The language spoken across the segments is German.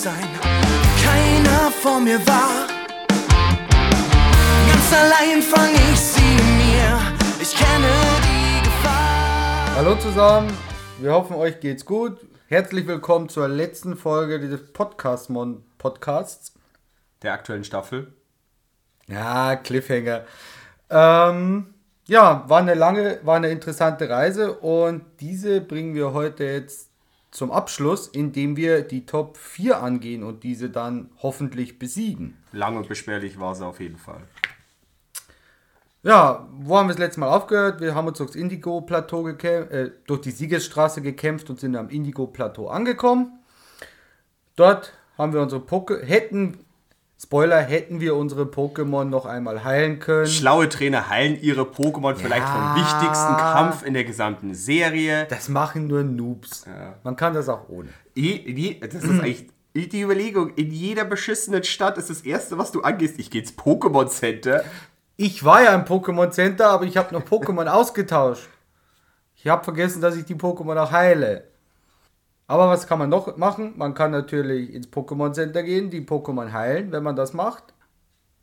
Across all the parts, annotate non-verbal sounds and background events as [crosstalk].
sein. Keiner vor mir war. Ganz allein fang ich sie mir. Ich kenne die Gefahr. Hallo zusammen, wir hoffen euch geht's gut. Herzlich willkommen zur letzten Folge dieses Podcast Mon Podcasts. der aktuellen Staffel. Ja, Cliffhanger. Ähm, ja, war eine lange, war eine interessante Reise und diese bringen wir heute jetzt zum Abschluss, indem wir die Top 4 angehen und diese dann hoffentlich besiegen. Lang und beschwerlich war sie auf jeden Fall. Ja, wo haben wir das letzte Mal aufgehört? Wir haben uns durchs Indigo-Plateau gekämpft, äh, durch die Siegesstraße gekämpft und sind am Indigo-Plateau angekommen. Dort haben wir unsere Poké, hätten, Spoiler, hätten wir unsere Pokémon noch einmal heilen können. Schlaue Trainer heilen ihre Pokémon vielleicht vom wichtigsten Kampf in der gesamten Serie. Das machen nur Noobs. Man kann das auch ohne. Das ist eigentlich die Überlegung. In jeder beschissenen Stadt ist das Erste, was du angehst, ich gehe ins Pokémon Center. Ich war ja im Pokémon Center, aber ich habe noch Pokémon [laughs] ausgetauscht. Ich habe vergessen, dass ich die Pokémon auch heile. Aber was kann man noch machen? Man kann natürlich ins Pokémon Center gehen, die Pokémon heilen, wenn man das macht.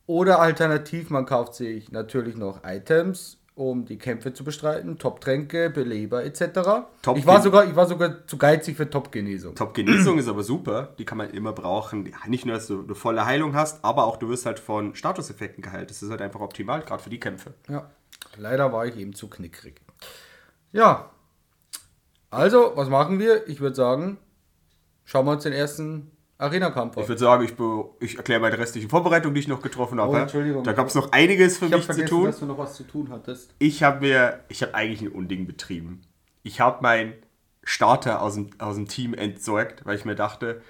Oder alternativ, man kauft sich natürlich noch Items, um die Kämpfe zu bestreiten. Top-Tränke, Beleber etc. Top- ich, war sogar, ich war sogar zu geizig für Top-Genesung. Top-Genesung ist aber super. Die kann man immer brauchen. Nicht nur, dass du eine volle Heilung hast, aber auch du wirst halt von Statuseffekten geheilt. Das ist halt einfach optimal, gerade für die Kämpfe. Ja, leider war ich eben zu knickrig. Ja, also, was machen wir? Ich würde sagen, schauen wir uns den ersten Arena-Kampf Ich an. würde sagen, ich, ich erkläre meine restliche Vorbereitung, die ich noch getroffen habe. Oh, Entschuldigung. Da gab es noch einiges für Ich mich zu tun. dass du noch was zu tun hattest. Ich habe mir, ich habe eigentlich ein Unding betrieben. Ich habe meinen Starter aus dem, aus dem Team entsorgt, weil ich mir dachte,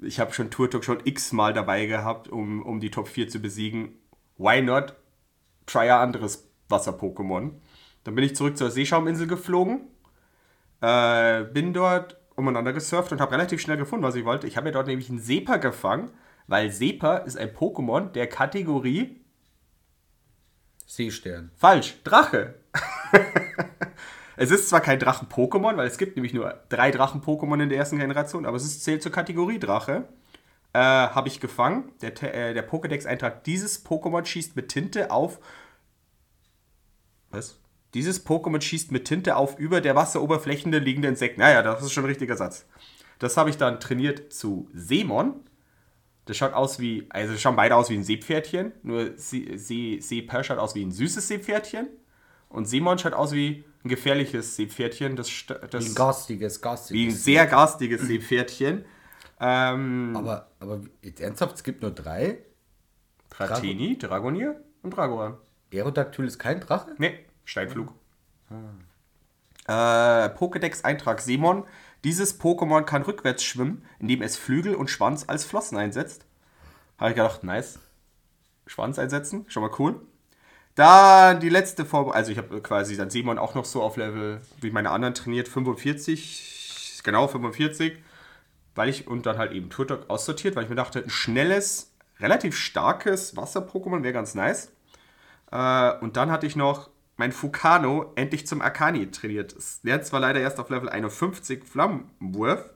ich habe schon Turtok schon x-mal dabei gehabt, um, um die Top 4 zu besiegen. Why not? Try ein anderes Wasser-Pokémon. Dann bin ich zurück zur Seeschauminsel geflogen, äh, bin dort umeinander gesurft und habe relativ schnell gefunden, was ich wollte. Ich habe mir dort nämlich einen Sepa gefangen, weil Sepa ist ein Pokémon der Kategorie Seestern. Falsch, Drache. es ist zwar kein Drachen-Pokémon, weil es gibt nämlich nur drei Drachen-Pokémon in der ersten Generation, aber es ist, zählt zur Kategorie Drache. Äh, Habe ich gefangen. Der, äh, der Pokédex-Eintrag, dieses Pokémon schießt mit Tinte auf. Was? Dieses Pokémon schießt mit Tinte auf über der Wasseroberfläche liegende Insekten. Naja, das ist schon ein richtiger Satz. Das habe ich dann trainiert zu Seemon. Das schaut aus wie, also schauen beide aus wie ein Seepferdchen, nur See, See, Seeper schaut aus wie ein süßes Seepferdchen und Seemon schaut aus wie ein gefährliches Seepferdchen, das, st- Wie ein das garstiges, garstiges. wie ein sehr garstiges Seepferdchen. Ähm, aber, aber jetzt ernsthaft, es gibt nur drei. Dratini, Dragonier und Dragoran. Aerodactyl ist kein Drache? Nee, Steinflug. Äh, Pokédex-Eintrag Simon. Dieses Pokémon kann rückwärts schwimmen, indem es Flügel und Schwanz als Flossen einsetzt. Habe ich gedacht, nice. Schwanz einsetzen, schon mal cool. Da die letzte Form, also ich habe quasi dann Simon auch noch so auf Level, wie meine anderen trainiert, 45, genau 45, weil ich und dann halt eben Turtok aussortiert, weil ich mir dachte, ein schnelles, relativ starkes Wasser-Pokémon wäre ganz nice. Äh, und dann hatte ich noch mein Fukano endlich zum Akani trainiert. Lernt zwar leider erst auf Level 51 Flammenwurf,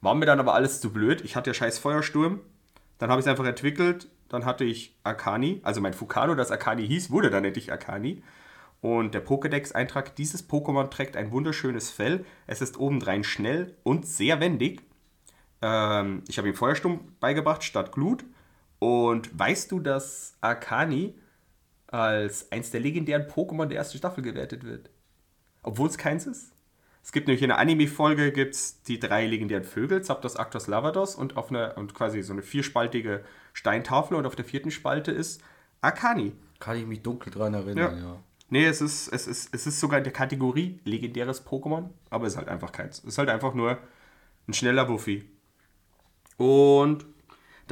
war mir dann aber alles zu blöd. Ich hatte ja scheiß Feuersturm. Dann habe ich es einfach entwickelt. Dann hatte ich Akani, also mein Fukano, das Akani hieß, wurde dann endlich Akani. Und der Pokédex-Eintrag, dieses Pokémon trägt ein wunderschönes Fell. Es ist obendrein schnell und sehr wendig. Ähm, ich habe ihm Feuersturm beigebracht statt Glut. Und weißt du, dass Akani als eins der legendären Pokémon der ersten Staffel gewertet wird? Obwohl es keins ist? Es gibt nämlich in der Anime-Folge gibt's die drei legendären Vögel, Zapdos, Arctos, Lavados und auf einer und quasi so eine vierspaltige Steintafel und auf der vierten Spalte ist Akani. Kann ich mich dunkel dran erinnern, ja. Nee, es ist, es, ist, es ist sogar in der Kategorie legendäres Pokémon, aber es ist halt einfach keins. Es ist halt einfach nur ein schneller Buffy. Und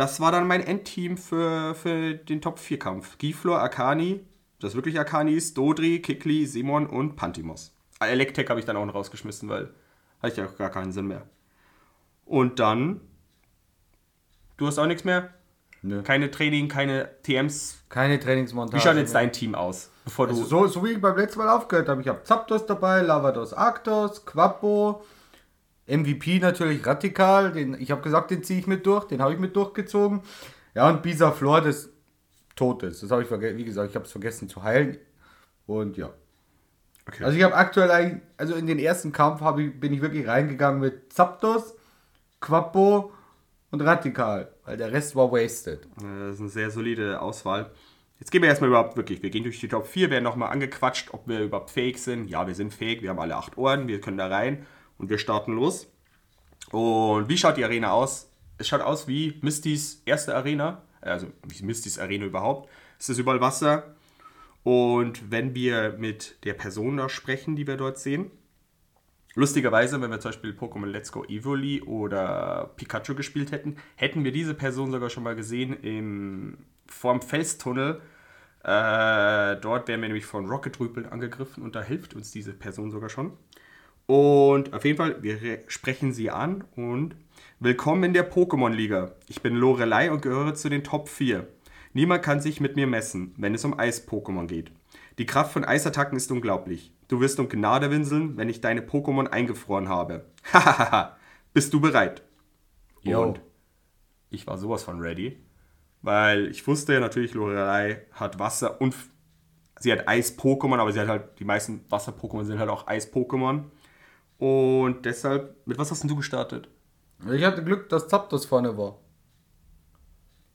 das war dann mein Endteam für, für den Top-4-Kampf. Giflor, Akani, das wirklich Akani ist, Dodri, Kikli, Simon und Pantimos. Ah, Electek habe ich dann auch noch rausgeschmissen, weil hatte ich ja gar keinen Sinn mehr. Und dann, du hast auch nichts mehr? Nö. Keine Training, keine TMs. Keine Trainingsmontage. Wie schaut jetzt mehr. dein Team aus? Bevor du Also so, so wie ich beim letzten Mal aufgehört habe. Ich habe Zapdos dabei, Lavados Arctos, Quappo, MVP natürlich radikal, den, ich habe gesagt, den ziehe ich mit durch, den habe ich mit durchgezogen. Ja, und Bisa Flor, das tot ist. Das habe ich vergessen, wie gesagt, ich habe es vergessen zu heilen. Und ja. Okay. Also ich habe aktuell eigentlich, also in den ersten Kampf habe ich, bin ich wirklich reingegangen mit Zapdos, Quappo und Radikal, weil der Rest war wasted. Das ist eine sehr solide Auswahl. Jetzt gehen wir erstmal überhaupt wirklich. Wir gehen durch die Top 4, werden nochmal angequatscht, ob wir überhaupt fähig sind. Ja, wir sind fähig, wir haben alle acht Ohren, wir können da rein und wir starten los. Und wie schaut die Arena aus? Es schaut aus wie Mistys erste Arena, also wie Mistys Arena überhaupt. Es ist überall Wasser. Und wenn wir mit der Person da sprechen, die wir dort sehen, Lustigerweise, wenn wir zum Beispiel Pokémon Let's Go Evoli oder Pikachu gespielt hätten, hätten wir diese Person sogar schon mal gesehen im, vorm Felstunnel. Äh, dort werden wir nämlich von Rocket-Rüpeln angegriffen und da hilft uns diese Person sogar schon. Und auf jeden Fall, wir re- sprechen sie an und willkommen in der Pokémon-Liga. Ich bin Lorelei und gehöre zu den Top 4. Niemand kann sich mit mir messen, wenn es um Eis-Pokémon geht. Die Kraft von Eisattacken ist unglaublich. Du wirst um Gnade winseln, wenn ich deine Pokémon eingefroren habe. [laughs] Hahaha. Bist du bereit? Jo. Und ich war sowas von ready, weil ich wusste ja natürlich, Lorelei hat Wasser und sie hat Eis-Pokémon, aber sie hat halt, die meisten Wasser-Pokémon sind halt auch Eis-Pokémon. Und deshalb, mit was hast denn du gestartet? Ich hatte Glück, dass Zapdos vorne war.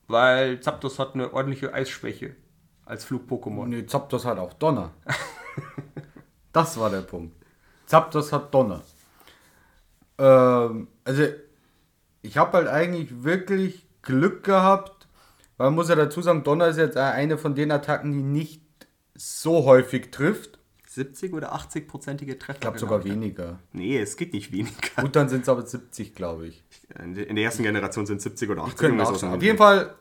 Weil Zapdos hat eine ordentliche Eisschwäche als Flug-Pokémon. Nee, Zapdos hat auch Donner. [laughs] das war der Punkt. Zapdos hat Donner. Ähm, also, ich habe halt eigentlich wirklich Glück gehabt, weil man muss ja dazu sagen, Donner ist jetzt eine von den Attacken, die nicht so häufig trifft. 70 oder 80-prozentige Treffer. Ich glaube sogar weniger. Nee, es geht nicht weniger. Gut, dann sind es aber 70, glaube ich. In der ersten Generation sind 70 oder 80. Können aus Auf jeden Fall,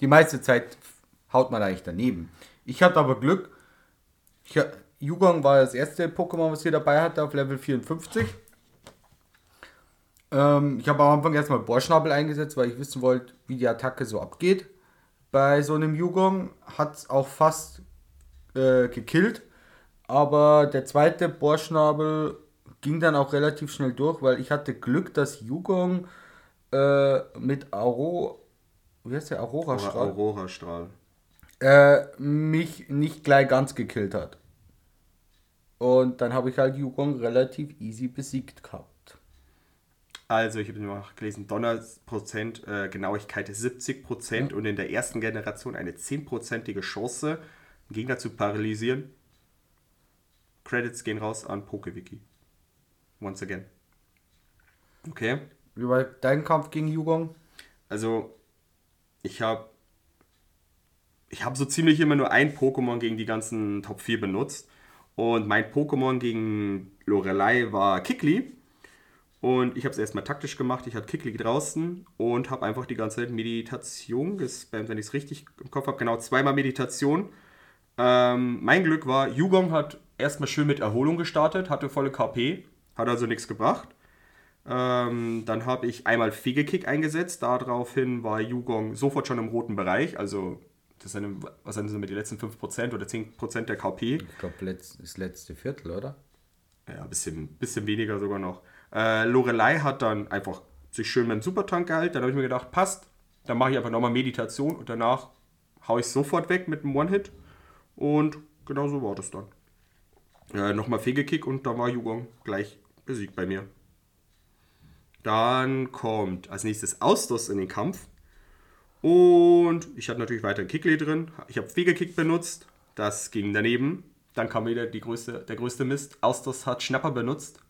die meiste Zeit haut man eigentlich daneben. Ich hatte aber Glück. Ich, Yugong war das erste Pokémon, was ich dabei hatte, auf Level 54. Ähm, ich habe am Anfang erstmal Bohrschnabel eingesetzt, weil ich wissen wollte, wie die Attacke so abgeht. Bei so einem Yugong hat es auch fast äh, gekillt. Aber der zweite Bohrschnabel ging dann auch relativ schnell durch, weil ich hatte Glück, dass Yugong äh, mit Auro, wie heißt der, Aurora-Strahl, Aurora-Strahl. äh, mich nicht gleich ganz gekillt hat. Und dann habe ich halt Yugong relativ easy besiegt gehabt. Also, ich habe noch gelesen, Donnerprozent äh, Genauigkeit ist 70 Prozent und in der ersten Generation eine 10%ige Chance, einen Gegner zu paralysieren. Credits gehen raus an PokeWiki. Once again. Okay. Wie war dein Kampf gegen Yugong? Also, ich habe ich habe so ziemlich immer nur ein Pokémon gegen die ganzen Top 4 benutzt. Und mein Pokémon gegen Lorelei war Kikli. Und ich habe es erstmal taktisch gemacht. Ich hatte Kikli draußen und habe einfach die ganze Zeit Meditation gespammt, wenn ich es richtig im Kopf habe. Genau, zweimal Meditation. Ähm, mein Glück war, Yugong hat erstmal schön mit Erholung gestartet, hatte volle KP, hat also nichts gebracht. Ähm, dann habe ich einmal Fegekick eingesetzt. Daraufhin war Yugong sofort schon im roten Bereich. Also, das sind, was sind das mit die letzten 5% oder 10% der KP? Ich glaube, das letzte Viertel, oder? Ja, ein bisschen, bisschen weniger sogar noch. Äh, Lorelei hat dann einfach sich schön mit dem Supertank gehalten. Dann habe ich mir gedacht, passt. Dann mache ich einfach nochmal Meditation und danach haue ich sofort weg mit einem One-Hit. Und genau so war das dann. Äh, nochmal Fegekick und da war Yugong gleich besiegt bei mir. Dann kommt als nächstes Austos in den Kampf. Und ich hatte natürlich weiter Kickle drin. Ich habe Fegekick benutzt. Das ging daneben. Dann kam wieder die größte, der größte Mist. Austos hat Schnapper benutzt.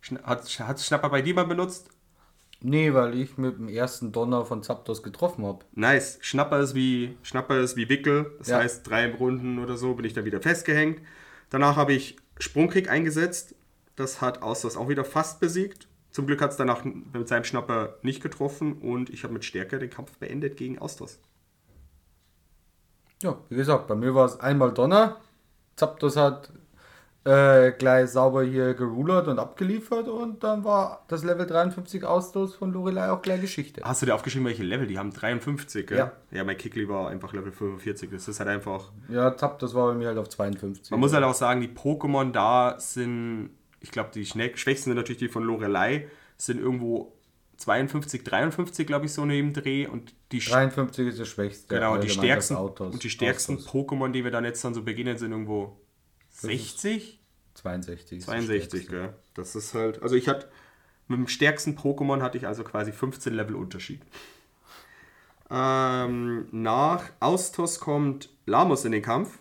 Schna hat, hat Schnapper bei dir mal benutzt? Nee, weil ich mit dem ersten Donner von Zapdos getroffen habe. Nice. Schnapper ist wie, Schnapper ist wie Wickel. Das Ja. heißt, drei Runden oder so bin ich dann wieder festgehängt. Danach habe ich Sprungkick eingesetzt. Das hat Austos auch wieder fast besiegt. Zum Glück hat es danach mit seinem Schnapper nicht getroffen und ich habe mit Stärke den Kampf beendet gegen Austos. Ja, wie gesagt, bei mir war es einmal Donner. Zapdos hat äh, gleich sauber hier gerulert und abgeliefert und dann war das Level 53 Ausstoß von Lorelei auch gleich Geschichte. Hast du dir aufgeschrieben, welche Level? Die haben 53, gell? Ja. Ja, mein Kickly war einfach Level 45. Das ist halt einfach. Ja, Zapdos war bei mir halt auf 52. Man muss halt auch sagen, die Pokémon da sind, ich glaube, die schwächsten sind natürlich die von Lorelei. sind irgendwo 52, 53, glaube ich, so neben Dreh. Und die, 53 ist das Schwächste. genau, die stärksten, Autos. und die stärksten. Pokémon, die wir dann jetzt dann so beginnen, sind irgendwo 60? 62. ist das 62, Stärkste. gell. Das ist halt. Also ich hatte. Mit dem stärksten Pokémon hatte ich also quasi 15 Level Unterschied. Ähm, nach Austos kommt Lamos in den Kampf.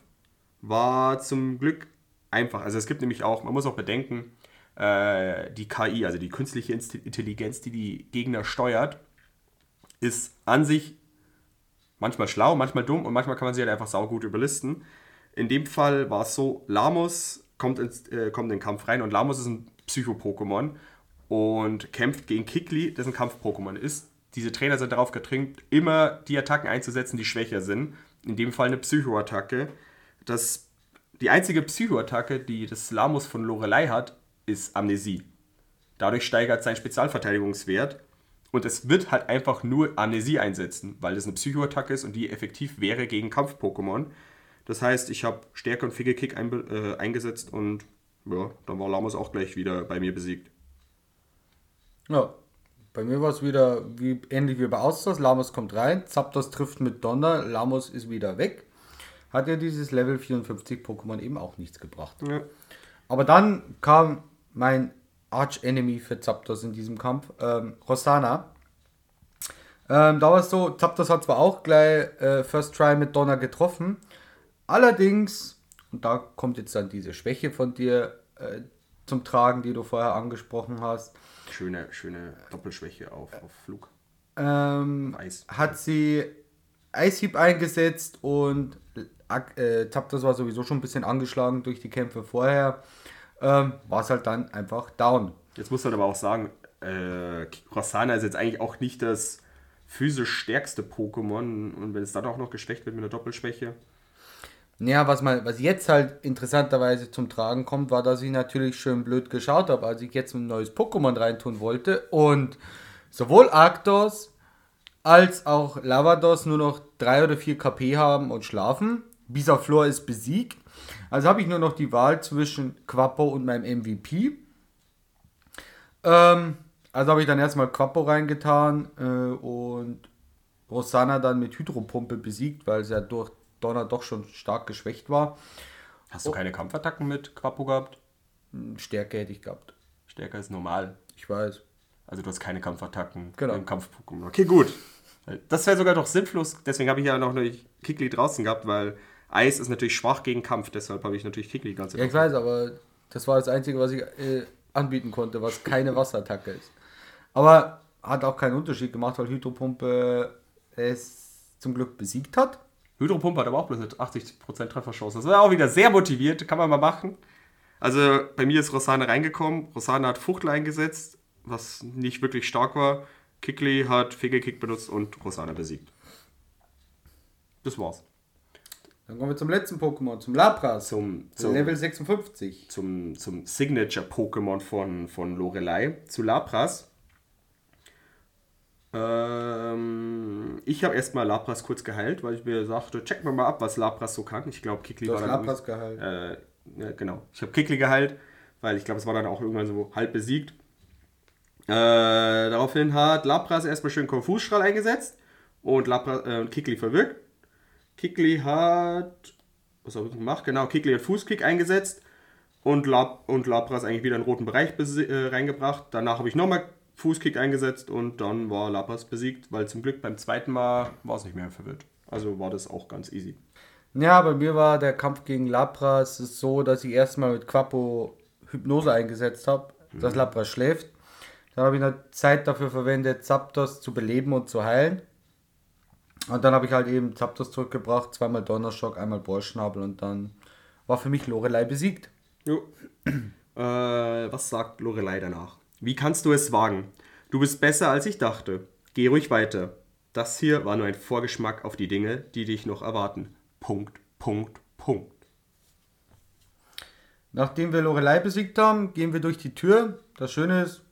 War zum Glück einfach. Also es gibt nämlich auch, man muss auch bedenken, äh, die KI, also die künstliche Intelligenz, die die Gegner steuert, ist an sich manchmal schlau, manchmal dumm und manchmal kann man sie halt einfach saugut überlisten. In dem Fall war es so, Lamos kommt, ins, äh, kommt in den Kampf rein und Lamos ist ein Psycho-Pokémon und kämpft gegen Kikli, das ein Kampf-Pokémon ist. Diese Trainer sind darauf getrimmt, immer die Attacken einzusetzen, die schwächer sind. In dem Fall eine Psycho-Attacke. Das, die einzige Psycho-Attacke, die das Lamos von Lorelei hat, ist Amnesie. Dadurch steigert sein Spezialverteidigungswert und es wird halt einfach nur Amnesie einsetzen, weil das eine Psychoattacke ist und die effektiv wäre gegen Kampf-Pokémon. Das heißt, ich habe Stärke und Fige-Kick einbe- äh, eingesetzt und ja, dann war Lamos auch gleich wieder bei mir besiegt. Ja. Bei mir war es wieder wie, ähnlich wie bei Austers. Lamos kommt rein, Zapdos trifft mit Donner, Lamos ist wieder weg. Hat ja dieses Level 54 Pokémon eben auch nichts gebracht. Ja. Aber dann kam mein Arch-Enemy für Zapdos in diesem Kampf, ähm, Rosana. Ähm, da war es so, Zapdos hat zwar auch gleich äh, First Try mit Donner getroffen, allerdings, und da kommt jetzt dann diese Schwäche von dir äh, zum Tragen, die du vorher angesprochen hast, Schöne, schöne Doppelschwäche auf, auf Flug. ähm, Eis. hat sie Eishieb eingesetzt und äh, Zapdos war sowieso schon ein bisschen angeschlagen durch die Kämpfe vorher. Ähm, war es halt dann einfach down. Jetzt muss man aber auch sagen, äh, Rossana ist jetzt eigentlich auch nicht das physisch stärkste Pokémon und wenn es dann auch noch geschwächt wird mit einer Doppelschwäche. Ja, was, mal, was jetzt halt interessanterweise zum Tragen kommt, war, dass ich natürlich schön blöd geschaut habe, als ich jetzt ein neues Pokémon reintun wollte und sowohl Arctos als auch Lavados nur noch 3 oder 4 KP haben und schlafen. Bisaflor ist besiegt. Also habe ich nur noch die Wahl zwischen Quappo und meinem MVP. Ähm, also habe ich dann erstmal Quappo reingetan äh, und Rosanna dann mit Hydropumpe besiegt, weil sie ja durch Donner doch schon stark geschwächt war. Hast du keine Kampfattacken mit Quapo gehabt? Stärke hätte ich gehabt. Stärker ist normal. Ich weiß. Also du hast keine Kampfattacken Genau. im Kampf-Pokémon. Okay, gut. Das wäre sogar doch sinnlos. Deswegen habe ich ja noch nicht Kikli draußen gehabt, weil Eis ist natürlich schwach gegen Kampf. Deshalb habe ich natürlich Kikli ganz Ja, ich weiß, aber das war das Einzige, was ich äh, anbieten konnte, was keine Wasserattacke ist. Aber hat auch keinen Unterschied gemacht, weil Hydropumpe es zum Glück besiegt hat. Hydropumpe hat aber auch bloß eine 80% Trefferchance. Das war auch wieder sehr motiviert. Kann man mal machen. Also bei mir ist Rosanna reingekommen. Rosanna hat Fuchtel eingesetzt, was nicht wirklich stark war. Kikli hat Fegelkick benutzt und Rosanna besiegt. Das war's. Dann kommen wir zum letzten Pokémon, zum Lapras. Zum, zum, Level 56. zum, zum Signature-Pokémon von, von Lorelei, zu Lapras. Ähm, ich habe erstmal Lapras kurz geheilt, weil ich mir sagte, checken wir mal ab, was Lapras so kann. Ich glaube, Kikli Du war hast dann Lapras geheilt. Äh, ja, genau. Ich habe Kikli geheilt, weil ich glaube, es war dann auch irgendwann so halb besiegt. Äh, daraufhin hat Lapras erstmal schön Konfusstrahl eingesetzt und Lapras, äh, Kikli verwirkt. Kikli hat. Was habe ich gemacht? Genau, Kikli hat Fußkick eingesetzt und, Lap, und Lapras eigentlich wieder in den roten Bereich äh, reingebracht. Danach habe ich nochmal Fußkick eingesetzt und dann war Lapras besiegt, weil zum Glück beim zweiten Mal war es nicht mehr verwirrt. Also war das auch ganz easy. Ja, bei mir war der Kampf gegen Lapras so, dass ich erstmal mit Quappo Hypnose eingesetzt habe, dass Lapras schläft. Dann habe ich eine Zeit dafür verwendet, Zapdos zu beleben und zu heilen. Und dann habe ich halt eben Zapdos zurückgebracht, zweimal Donnerschock, einmal Bohrschnabel und dann war für mich Lorelei besiegt. Jo. [clears throat] äh, was sagt Lorelei danach? Wie kannst du es wagen? Du bist besser als ich dachte. Geh ruhig weiter. Das hier war nur ein Vorgeschmack auf die Dinge, die dich noch erwarten. Punkt, Punkt, Punkt. Nachdem wir Lorelei besiegt haben, gehen wir durch die Tür. Das Schöne ist,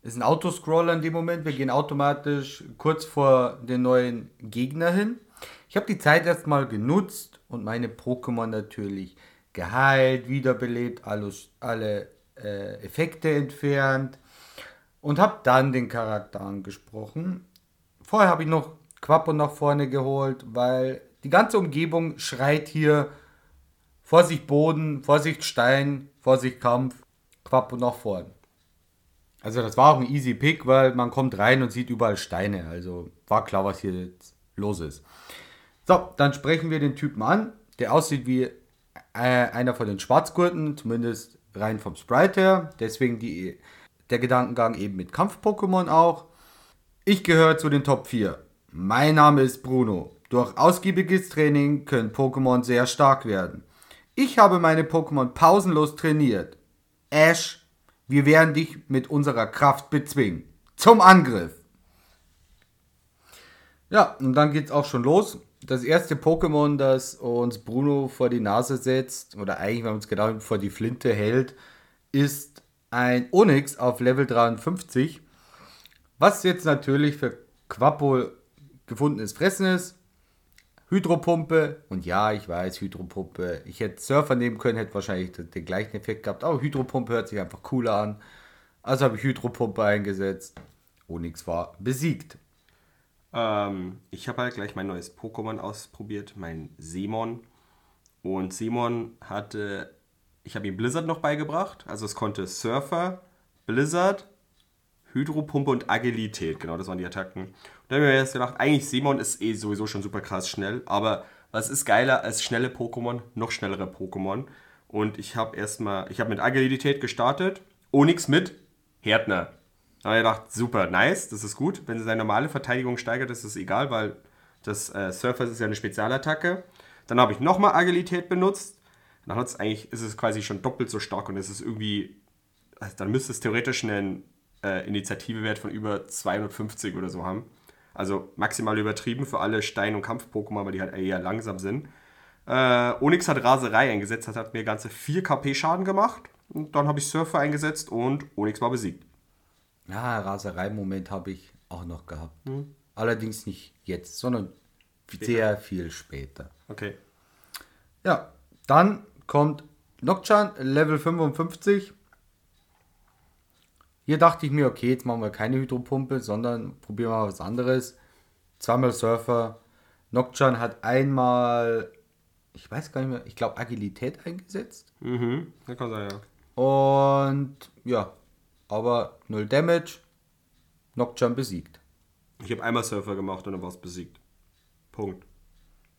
ist ein Autoscroller in dem Moment. Wir gehen automatisch kurz vor den neuen Gegner hin. Ich habe die Zeit erstmal genutzt und meine Pokémon natürlich geheilt, wiederbelebt, alles, alle äh, Effekte entfernt. und habe dann den Charakter angesprochen. Vorher habe ich noch Quappo nach vorne geholt, weil die ganze Umgebung schreit hier Vorsicht Boden, Vorsicht Stein, Vorsicht Kampf, Quappo nach vorne. Also das war auch ein easy Pick, weil man kommt rein und sieht überall Steine. Also war klar, was hier jetzt los ist. So, dann sprechen wir den Typen an, der aussieht wie äh, einer von den Schwarzgurten, zumindest rein vom Sprite her. Deswegen die, der Gedankengang eben mit Kampf-Pokémon auch. Ich gehöre zu den Top 4. Mein Name ist Bruno. Durch ausgiebiges Training können Pokémon sehr stark werden. Ich habe meine Pokémon pausenlos trainiert. Ash, wir werden dich mit unserer Kraft bezwingen. Zum Angriff! Ja, und dann geht's auch schon los. Das erste Pokémon, das uns Bruno vor die Nase setzt, oder eigentlich, wenn man es genau vor die Flinte hält, ist ein Onyx auf Level 53. Was jetzt natürlich für Quappo gefundenes Fressen ist. Hydropumpe. Und ja, ich weiß, Hydropumpe. Ich hätte Surfer nehmen können, hätte wahrscheinlich den gleichen Effekt gehabt. Aber Hydropumpe hört sich einfach cooler an. Also habe ich Hydropumpe eingesetzt. Onyx war besiegt. Ähm, ich habe halt gleich mein neues Pokémon ausprobiert, mein Simon. Und Simon hatte, ich habe ihm Blizzard noch beigebracht. Also es konnte Surfer, Blizzard, Hydropumpe und Agilität. Genau, das waren die Attacken. Und dann habe ich mir jetzt gedacht, eigentlich Simon ist eh sowieso schon super krass schnell. Aber was ist geiler als schnelle Pokémon? Noch schnellere Pokémon. Und ich habe erstmal, ich habe mit Agilität gestartet. Onyx mit Härtner. Da habe ich gedacht, super, nice, das ist gut. Wenn sie seine normale Verteidigung steigert, ist es egal, weil das äh, Surface ist ja eine Spezialattacke. Dann habe ich nochmal Agilität benutzt. Dann hat's eigentlich, ist es quasi schon doppelt so stark und es ist irgendwie, also dann müsste es theoretisch einen äh, Initiativewert von über 250 oder so haben. Also maximal übertrieben für alle Stein- und Kampf-Pokémon, weil die halt eher langsam sind. Äh, Onyx hat Raserei eingesetzt, das hat mir ganze 4 KP Schaden gemacht. Und dann habe ich Surfer eingesetzt und Onyx war besiegt. Ja, Raserei-Moment habe ich auch noch gehabt. Allerdings nicht jetzt, sondern sehr viel später. Okay. Ja, dann kommt Nocturne, Level 55. Hier dachte ich mir, okay, jetzt machen wir keine Hydropumpe, sondern probieren wir mal was anderes. Zweimal Surfer. Nocturne hat einmal, ich weiß gar nicht mehr, ich glaube Agilität eingesetzt. Mhm, das kann sein, ja. Und ja, aber null Damage. Nocturne besiegt. Ich habe einmal Surfer gemacht und dann war es besiegt. Punkt.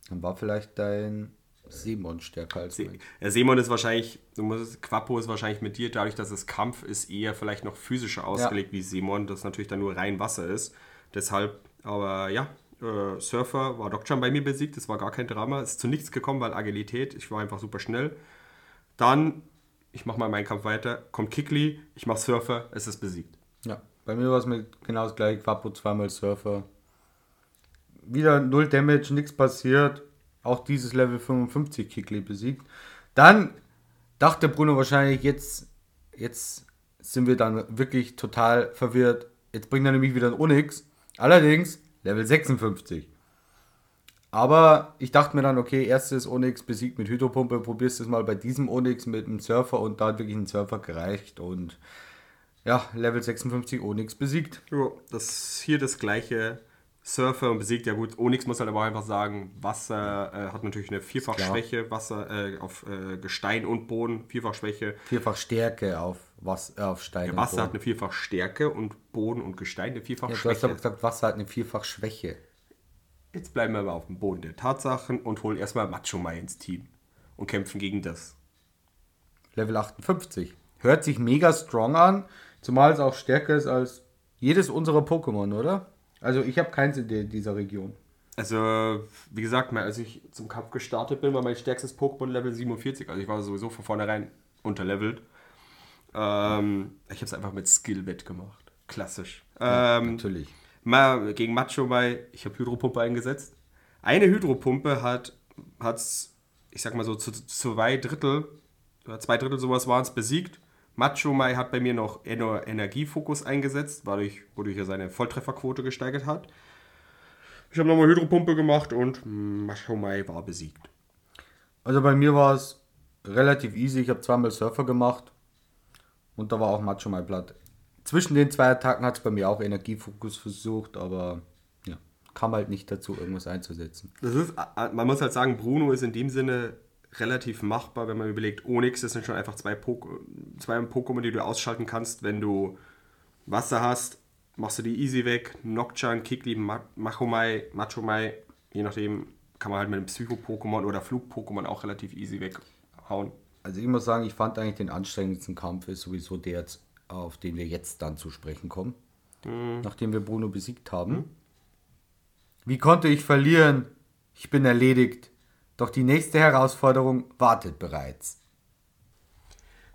Dann war vielleicht dein Simon stärker als Se mein. ja, Simon ist wahrscheinlich, du musst, Quappo ist wahrscheinlich mit dir, dadurch, dass es Kampf ist, eher vielleicht noch physischer ausgelegt wie Simon, das natürlich dann nur rein Wasser ist. Deshalb, aber ja, äh, Surfer war Dokchan bei mir besiegt, das war gar kein Drama, ist zu nichts gekommen, weil Agilität, ich war einfach super schnell. Dann, ich mache mal meinen Kampf weiter, kommt Kickly, ich mache Surfer, es ist besiegt. Ja, bei mir war es mit genau das gleiche. Quapo zweimal Surfer. Wieder null Damage, nichts passiert. Auch dieses Level 55 Kickly besiegt. Dann dachte Bruno wahrscheinlich, jetzt, jetzt sind wir dann wirklich total verwirrt. Jetzt bringt er nämlich wieder ein Onyx. Allerdings Level 56. Aber ich dachte mir dann, okay, erstes Onyx besiegt mit Hydropumpe, probierst es mal bei diesem Onyx mit einem Surfer und da hat wirklich ein Surfer gereicht und ja, Level 56 Onyx besiegt. Ja, das ist hier das gleiche. Surfer und besiegt, ja gut. Onyx muss halt aber auch einfach sagen, Wasser äh, hat natürlich eine Vierfachschwäche, Wasser äh, auf äh, Gestein und Boden, Vierfachschwäche. Vierfach Stärke auf, was, äh, auf Stein. Ja, und Wasser hat eine Vierfachstärke und Boden und Gestein eine ja, du hast aber Vierfachschwäche. gesagt, Wasser hat eine Vierfach Schwäche. Jetzt bleiben wir aber auf dem Boden der Tatsachen und holen erstmal Macho Mai ins Team und kämpfen gegen das. Level 58. Hört sich mega strong an, zumal es auch stärker ist als jedes unserer Pokémon, oder? Also ich habe keins in der, dieser Region. Also, wie gesagt, mal, als ich zum Kampf gestartet bin, war mein stärkstes Pokémon Level 47. Also ich war sowieso von vornherein unterlevelt. Ähm, ich habe es einfach mit Skill wettgemacht. Klassisch. ähm, Natürlich. Mal gegen Macho Mai, ich habe Hydropumpe eingesetzt. Eine Hydropumpe hat, hat's, ich sag mal so, zu, zu zwei Drittel, oder zwei Drittel sowas waren es besiegt. Macho Mai hat bei mir noch Ener Energiefokus eingesetzt, dadurch, wodurch er seine Volltrefferquote gesteigert hat. Ich habe nochmal Hydropumpe gemacht und Macho Mai war besiegt. Also bei mir war es relativ easy. Ich habe zweimal Surfer gemacht und da war auch Macho Mai platt. Zwischen den zwei Attacken hat es bei mir auch Energiefokus versucht, aber ja, kam halt nicht dazu, irgendwas einzusetzen. Das ist, man muss halt sagen, Bruno ist in dem Sinne relativ machbar, wenn man überlegt, Onyx, das sind schon einfach zwei, Pok zwei Pokémon, die du ausschalten kannst, wenn du Wasser hast, machst du die easy weg. Nocturne, Kikli, Ma- Machomai, Machomai, je nachdem, kann man halt mit einem Psycho-Pokémon oder Flug-Pokémon auch relativ easy weghauen. Also ich muss sagen, ich fand eigentlich den anstrengendsten Kampf ist sowieso der, jetzt, auf den wir jetzt dann zu sprechen kommen. Nachdem wir Bruno besiegt haben. Wie konnte ich verlieren? Ich bin erledigt. Doch die nächste Herausforderung wartet bereits.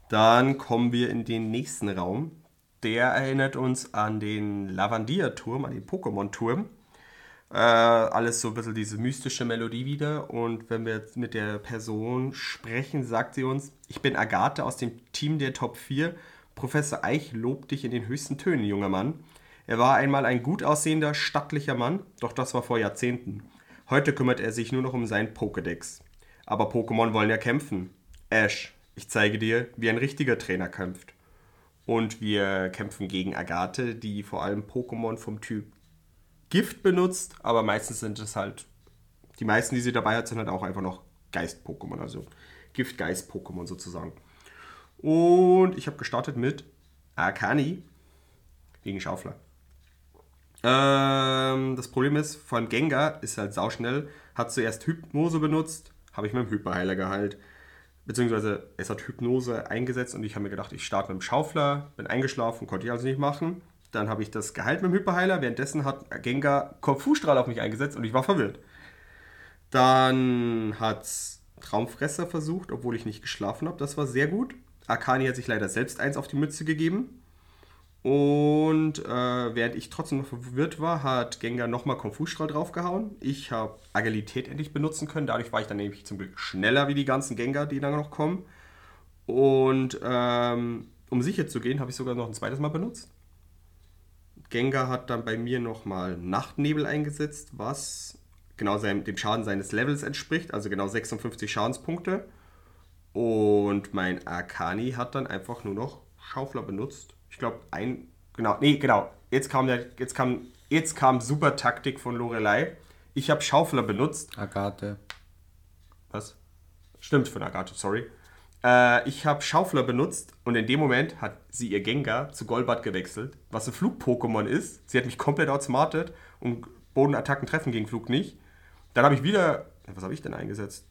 Dann kommen wir in den nächsten Raum. Der erinnert uns an den Lavandia-Turm, an den Pokémon-Turm. Äh, alles so ein bisschen diese mystische Melodie wieder. Und wenn wir jetzt mit der Person sprechen, sagt sie uns, ich bin Agathe aus dem Team der Top 4. Professor Eich lobt dich in den höchsten Tönen, junger Mann. Er war einmal ein gut aussehender, stattlicher Mann, doch das war vor Jahrzehnten. Heute kümmert er sich nur noch um seinen Pokédex. Aber Pokémon wollen ja kämpfen. Ash, ich zeige dir, wie ein richtiger Trainer kämpft. Und wir kämpfen gegen Agathe, die vor allem Pokémon vom Typ Gift benutzt, aber meistens sind es halt, die meisten, die sie dabei hat, sind halt auch einfach noch Geist-Pokémon, also Gift-Geist-Pokémon sozusagen. Und ich habe gestartet mit Arcani gegen Schaufler. Ähm, das Problem ist, von Gengar ist halt sauschnell, hat zuerst Hypnose benutzt, habe ich mit dem Hyperheiler geheilt. Beziehungsweise es hat Hypnose eingesetzt und ich habe mir gedacht, ich starte mit dem Schaufler, bin eingeschlafen, konnte ich also nicht machen. Dann habe ich das geheilt mit dem Hyperheiler, währenddessen hat Gengar Kopffußstrahl auf mich eingesetzt und ich war verwirrt. Dann hat Traumfresser versucht, obwohl ich nicht geschlafen habe, das war sehr gut. Akani hat sich leider selbst eins auf die Mütze gegeben. Und äh, während ich trotzdem noch verwirrt war, hat Gengar nochmal Konfusstrahl draufgehauen. Ich habe Agilität endlich benutzen können. Dadurch war ich dann nämlich zum Glück schneller wie die ganzen Gengar, die dann noch kommen. Und ähm, um sicher zu gehen, habe ich sogar noch ein zweites Mal benutzt. Gengar hat dann bei mir nochmal Nachtnebel eingesetzt, was genau seinem, dem Schaden seines Levels entspricht, also genau 56 Schadenspunkte. Und mein Arcani hat dann einfach nur noch Schaufler benutzt. Ich glaube, ein. Genau, nee, genau. Jetzt kam der. Jetzt kam. Jetzt kam super Taktik von Lorelei. Ich habe Schaufler benutzt. Agathe. Was? Stimmt, von Agathe, sorry. Äh, ich habe Schaufler benutzt und in dem Moment hat sie ihr Gengar zu Golbat gewechselt, was ein Flug-Pokémon ist. Sie hat mich komplett outsmartet und Bodenattacken treffen gegen Flug nicht. Dann habe ich wieder. Was habe ich denn eingesetzt?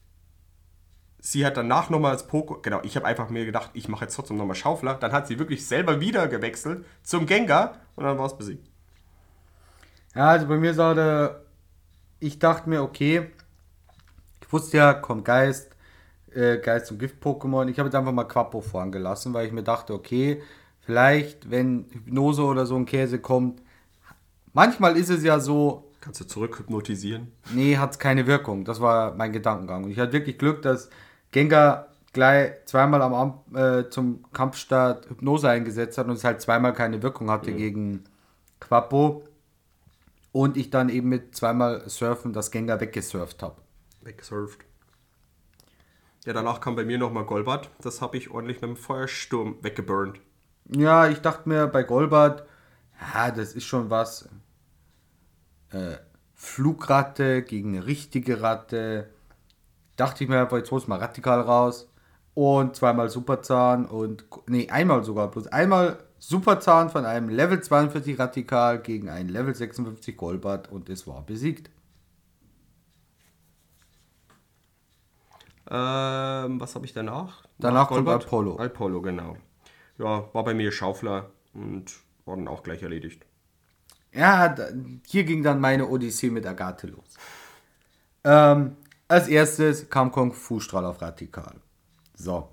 Sie hat danach nochmal das Pokémon. Genau, ich habe einfach mir gedacht, ich mache jetzt trotzdem nochmal Schaufler. Dann hat sie wirklich selber wieder gewechselt zum Gengar und dann war es besiegt. Ja, also bei mir sah der. Ich dachte mir, okay, ich wusste ja, kommt Geist, äh, Geist und Gift-Pokémon. Ich habe jetzt einfach mal Quappo fahren gelassen, weil ich mir dachte, okay, vielleicht, wenn Hypnose oder so ein Käse kommt, manchmal ist es ja so, Kannst du zurück hypnotisieren? nee, hat es keine Wirkung. Das war mein Gedankengang. Und ich hatte wirklich Glück, dass Gengar gleich zweimal am Abend, äh, zum Kampfstart Hypnose eingesetzt hat und es halt zweimal keine Wirkung hatte gegen Quappo. Und ich dann eben mit zweimal Surfen das Gengar weggesurft habe. Weggesurft. Ja, danach kam bei mir nochmal Golbat. Das habe ich ordentlich mit dem Feuersturm weggeburnt. Ja, ich dachte mir bei Golbat, ja, das ist schon was. Äh, Flugratte gegen eine richtige Ratte. Dachte ich mir einfach, jetzt holst du mal Radikal raus. Und zweimal Superzahn und, nee, einmal sogar, bloß einmal Superzahn von einem Level 42 Radikal gegen einen Level 56 Golbat und es war besiegt. Ähm, was habe ich danach? Danach Nach kommt? Apollo. Apollo, genau. Ja, war bei mir Schaufler und war dann auch gleich erledigt. Ja, hier ging dann meine Odyssee mit Agathe los. Ähm, als erstes kam Kung Fu Strahl auf Radikal. So.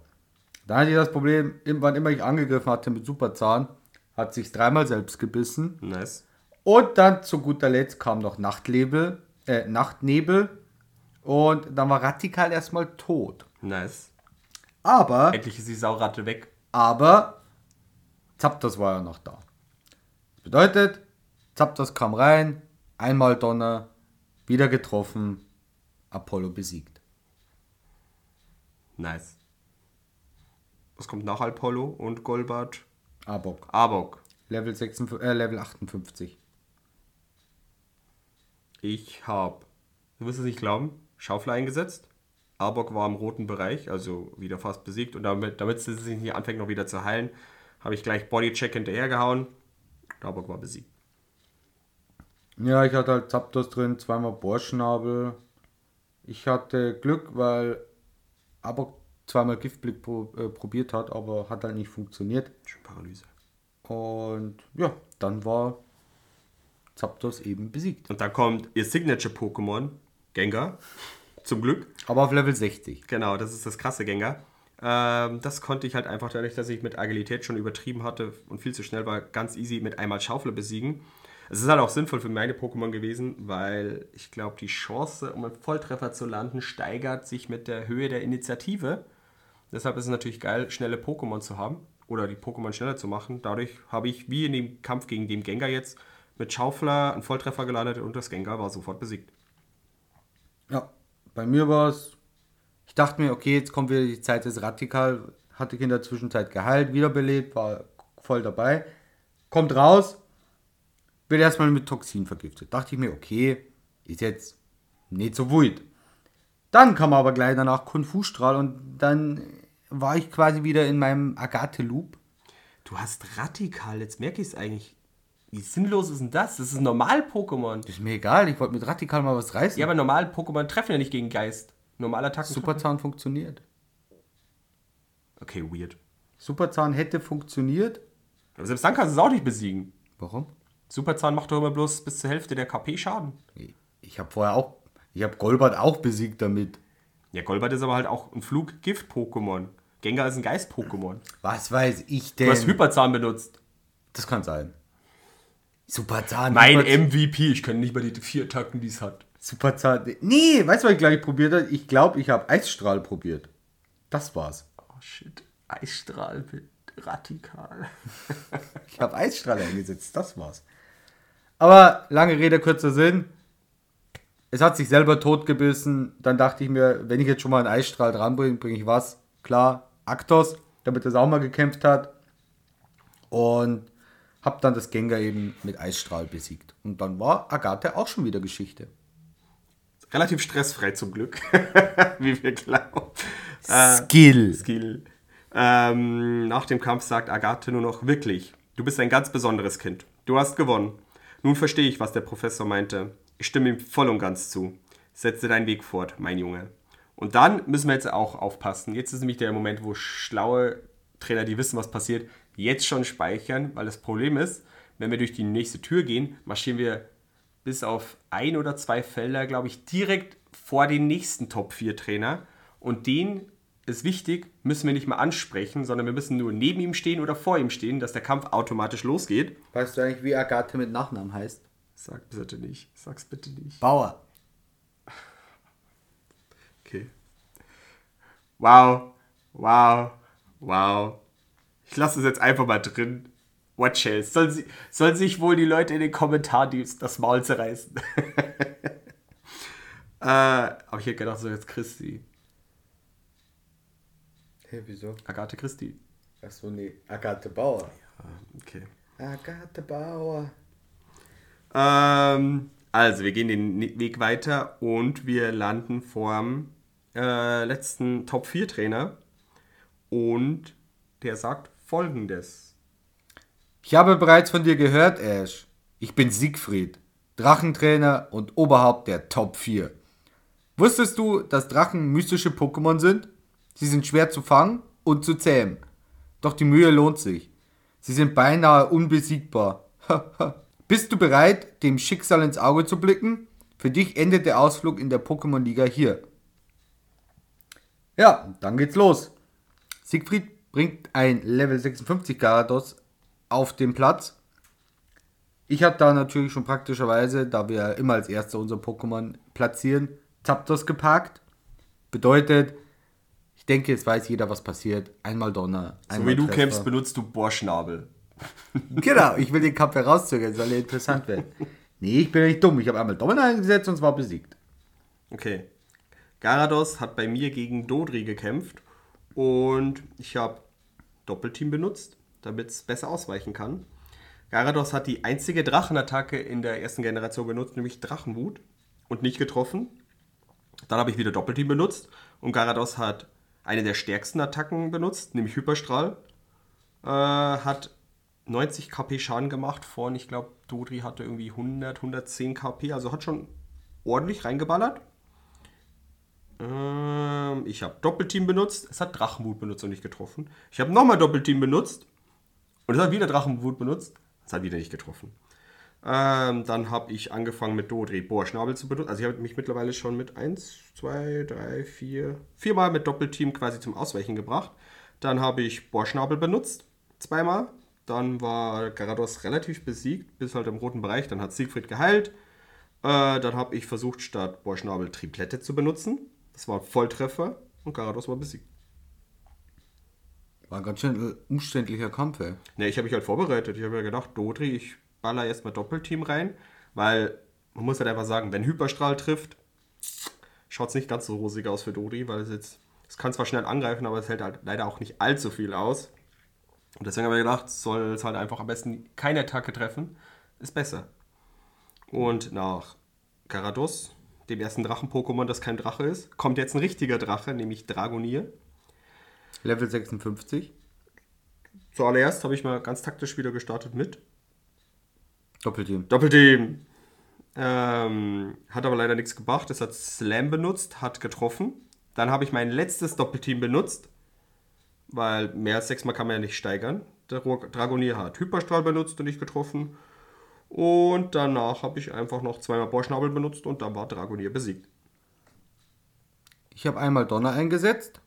Dann hatte ich das Problem, wann immer ich angegriffen hatte mit Superzahn, hat sich dreimal selbst gebissen. Nice. Und dann zu guter Letzt kam noch Nachtlebel, äh, Nachtnebel. Und dann war Radikal erstmal tot. Nice. Aber Endlich ist die Sauratte weg. aber Zapdos war ja noch da. Das bedeutet, Zapdos kam rein, einmal Donner, wieder getroffen, Apollo besiegt. Nice. Was kommt nach Apollo und Golbat? Abok. Arbok. Level, 56, äh, Level 58. Ich habe, du wirst es nicht glauben, Schaufel eingesetzt. Arbok war im roten Bereich, also wieder fast besiegt. Und damit, damit es sich nicht anfängt, noch wieder zu heilen, habe ich gleich Bodycheck hinterhergehauen. Arbok war besiegt. Ja, ich hatte halt Zapdos drin, zweimal Bohrschnabel. Ich hatte Glück, weil Abok zweimal Giftblick pro, äh, probiert hat, aber hat halt nicht funktioniert. Schön Paralyse. Und ja, dann war Zapdos eben besiegt. Und dann kommt ihr Signature-Pokémon, Gengar. Zum Glück. Aber auf Level 60. Genau, das ist das krasse Gengar. Ähm, das konnte ich halt einfach dadurch, dass ich mit Agilität schon übertrieben hatte und viel zu schnell war, ganz easy mit einmal Schaufel besiegen. Es ist halt auch sinnvoll für meine Pokémon gewesen, weil ich glaube, die Chance, um einen Volltreffer zu landen, steigert sich mit der Höhe der Initiative. Deshalb ist es natürlich geil, schnelle Pokémon zu haben oder die Pokémon schneller zu machen. Dadurch habe ich, wie in dem Kampf gegen den Gengar jetzt, mit Schaufler einen Volltreffer gelandet und das Gengar war sofort besiegt. Ja, bei mir war es. Ich dachte mir, okay, jetzt kommt wieder die Zeit des Radikal. Hatte ich in der Zwischenzeit geheilt, wiederbelebt, war voll dabei. Kommt raus, wird erstmal mit Toxin vergiftet. Dachte ich mir, okay, ist jetzt nicht so wild. Dann kam aber gleich danach Kung Fu Strahl und dann war ich quasi wieder in meinem Agathe-Loop. Du hast Radikal, jetzt merke ich es eigentlich. Wie sinnlos ist denn das? Das ist ein Normal-Pokémon. Ist mir egal, ich wollte mit Radikal mal was reißen. Ja, aber normale Pokémon treffen ja nicht gegen Geist. Normale Attacken. Superzahn funktioniert. Okay, weird. Superzahn hätte funktioniert. Aber selbst dann kannst du es auch nicht besiegen. Warum? Superzahn macht doch immer bloß bis zur Hälfte der KP Schaden. Ich habe vorher auch, ich habe Golbert auch besiegt damit. Ja, Golbert ist aber halt auch ein Flug-Gift-Pokémon. Gengar ist ein Geist-Pokémon. Was weiß ich Du hast denn? Hyperzahn benutzt. Das kann sein. Superzahn. Mein Hyperzahn- MVP. Ich kann nicht mal die vier Attacken, die es hat. Superzahn. Nee, weißt du, was ich gleich probiert habe? Ich glaube, ich habe Eisstrahl probiert. Das war's. Oh shit. Eisstrahl Radikal. [laughs] Ich habe Eisstrahl eingesetzt. Das war's. Aber lange Rede, kurzer Sinn. Es hat sich selber totgebissen. Dann dachte ich mir, wenn ich jetzt schon mal einen Eisstrahl dranbringe, bringe ich was? Klar, Aktos, damit das auch mal gekämpft hat. Und habe dann das Gengar eben mit Eisstrahl besiegt. Und dann war Agathe auch schon wieder Geschichte. Relativ stressfrei zum Glück. [laughs] Wie wir glauben. Skill. Skill. Ähm, nach dem Kampf sagt Agathe nur noch, wirklich, du bist ein ganz besonderes Kind. Du hast gewonnen. Nun verstehe ich, was der Professor meinte. Ich stimme ihm voll und ganz zu. Setze deinen Weg fort, mein Junge. Und dann müssen wir jetzt auch aufpassen. Jetzt ist nämlich der Moment, wo schlaue Trainer, die wissen, was passiert, jetzt schon speichern, weil das Problem ist, wenn wir durch die nächste Tür gehen, marschieren wir bis auf ein oder zwei Felder, glaube ich, direkt vor den nächsten Top 4 Trainer. Und den ist wichtig, müssen wir nicht mal ansprechen, sondern wir müssen nur neben ihm stehen oder vor ihm stehen, dass der Kampf automatisch losgeht. Weißt du eigentlich, wie Agathe mit Nachnamen heißt? Sag bitte nicht. Sag's bitte nicht. Bauer. Okay. Wow. Wow. Wow. Ich lasse es jetzt einfach mal drin. What else? Sollen, sie, sollen sich wohl die Leute in den Kommentaren das Maul zerreißen? [laughs] äh, aber ich hätte gedacht, so jetzt Christi. Hey, wieso? Agathe Christi. Achso, nee. Agathe Bauer. Ah, Okay. Agathe Bauer. Ähm, also, wir gehen den Weg weiter und wir landen vorm äh, letzten Top 4 Trainer. Und der sagt folgendes. Ich habe bereits von dir gehört, Ash. Ich bin Siegfried, Drachentrainer und Oberhaupt der Top 4. Wusstest du, dass Drachen mystische Pokémon sind? Sie sind schwer zu fangen und zu zähmen. Doch die Mühe lohnt sich. Sie sind beinahe unbesiegbar. [laughs] Bist du bereit, dem Schicksal ins Auge zu blicken? Für dich endet der Ausflug in der Pokémon-Liga hier. Ja, dann geht's los. Siegfried bringt ein Level 56 Gyarados auf den Platz. Ich habe da natürlich schon praktischerweise, da wir immer als erster unser Pokémon platzieren, Zapdos geparkt. Bedeutet, ich denke, jetzt weiß jeder, was passiert. Einmal Donner, So einmal wie du Treffer. kämpfst, benutzt du Bohrschnabel. [laughs] Genau, ich will den Kampf herauszögern, soll ja interessant werden. Nee, ich bin ja nicht dumm. Ich habe einmal Donner eingesetzt und zwar besiegt. Okay. Garados hat bei mir gegen Dodri gekämpft und ich habe Doppelteam benutzt, damit es besser ausweichen kann. Gyarados hat die einzige Drachenattacke in der ersten Generation benutzt, nämlich Drachenwut und nicht getroffen. Dann habe ich wieder Doppelteam benutzt und Gyarados hat eine der stärksten Attacken benutzt, nämlich Hyperstrahl. Äh, hat 90 KP Schaden gemacht von, ich glaube, Dodri hatte irgendwie 100, 110 KP, also hat schon ordentlich reingeballert. Ähm, ich habe Doppelteam benutzt, es hat Drachenwut benutzt und nicht getroffen. Ich habe nochmal Doppelteam benutzt und es hat wieder Drachenwut benutzt, es hat wieder nicht getroffen. Ähm, dann habe ich angefangen mit Dodri Bohrschnabel zu benutzen. Also ich habe mich mittlerweile schon mit 1, 2, 3, 4, viermal mit Doppelteam quasi zum Ausweichen gebracht. Dann habe ich Bohrschnabel benutzt, zweimal. Dann war Garados relativ besiegt, bis halt im roten Bereich. Dann hat Siegfried geheilt. Äh, dann habe ich versucht, statt Bohrschnabel Triplette zu benutzen. Das war ein Volltreffer und Garados war besiegt. War ein ganz schön umständlicher Kampf, ey. Ne, ich habe mich halt vorbereitet. Ich habe mir gedacht, Dodri, ich baller erstmal Doppelteam rein, weil man muss halt einfach sagen, wenn Hyperstrahl trifft, schaut es nicht ganz so rosig aus für Dodri, weil es jetzt, es kann zwar schnell angreifen, aber es hält halt leider auch nicht allzu viel aus. Und deswegen habe ich gedacht, soll es halt einfach am besten keine Attacke treffen, ist besser. Und nach Garados, dem ersten Drachen-Pokémon, das kein Drache ist, kommt jetzt ein richtiger Drache, nämlich Dragonier. Level 56. Zuallererst habe ich mal ganz taktisch wieder gestartet mit Doppelteam. Doppelteam. Ähm, hat aber leider nichts gebracht. Es hat Slam benutzt, hat getroffen. Dann habe ich mein letztes Doppelteam benutzt, weil mehr als sechsmal kann man ja nicht steigern. Der Dragonier hat Hyperstrahl benutzt und nicht getroffen. Und danach habe ich einfach noch zweimal Bohrschnabel benutzt und dann war Dragonier besiegt. Ich habe einmal Donner eingesetzt,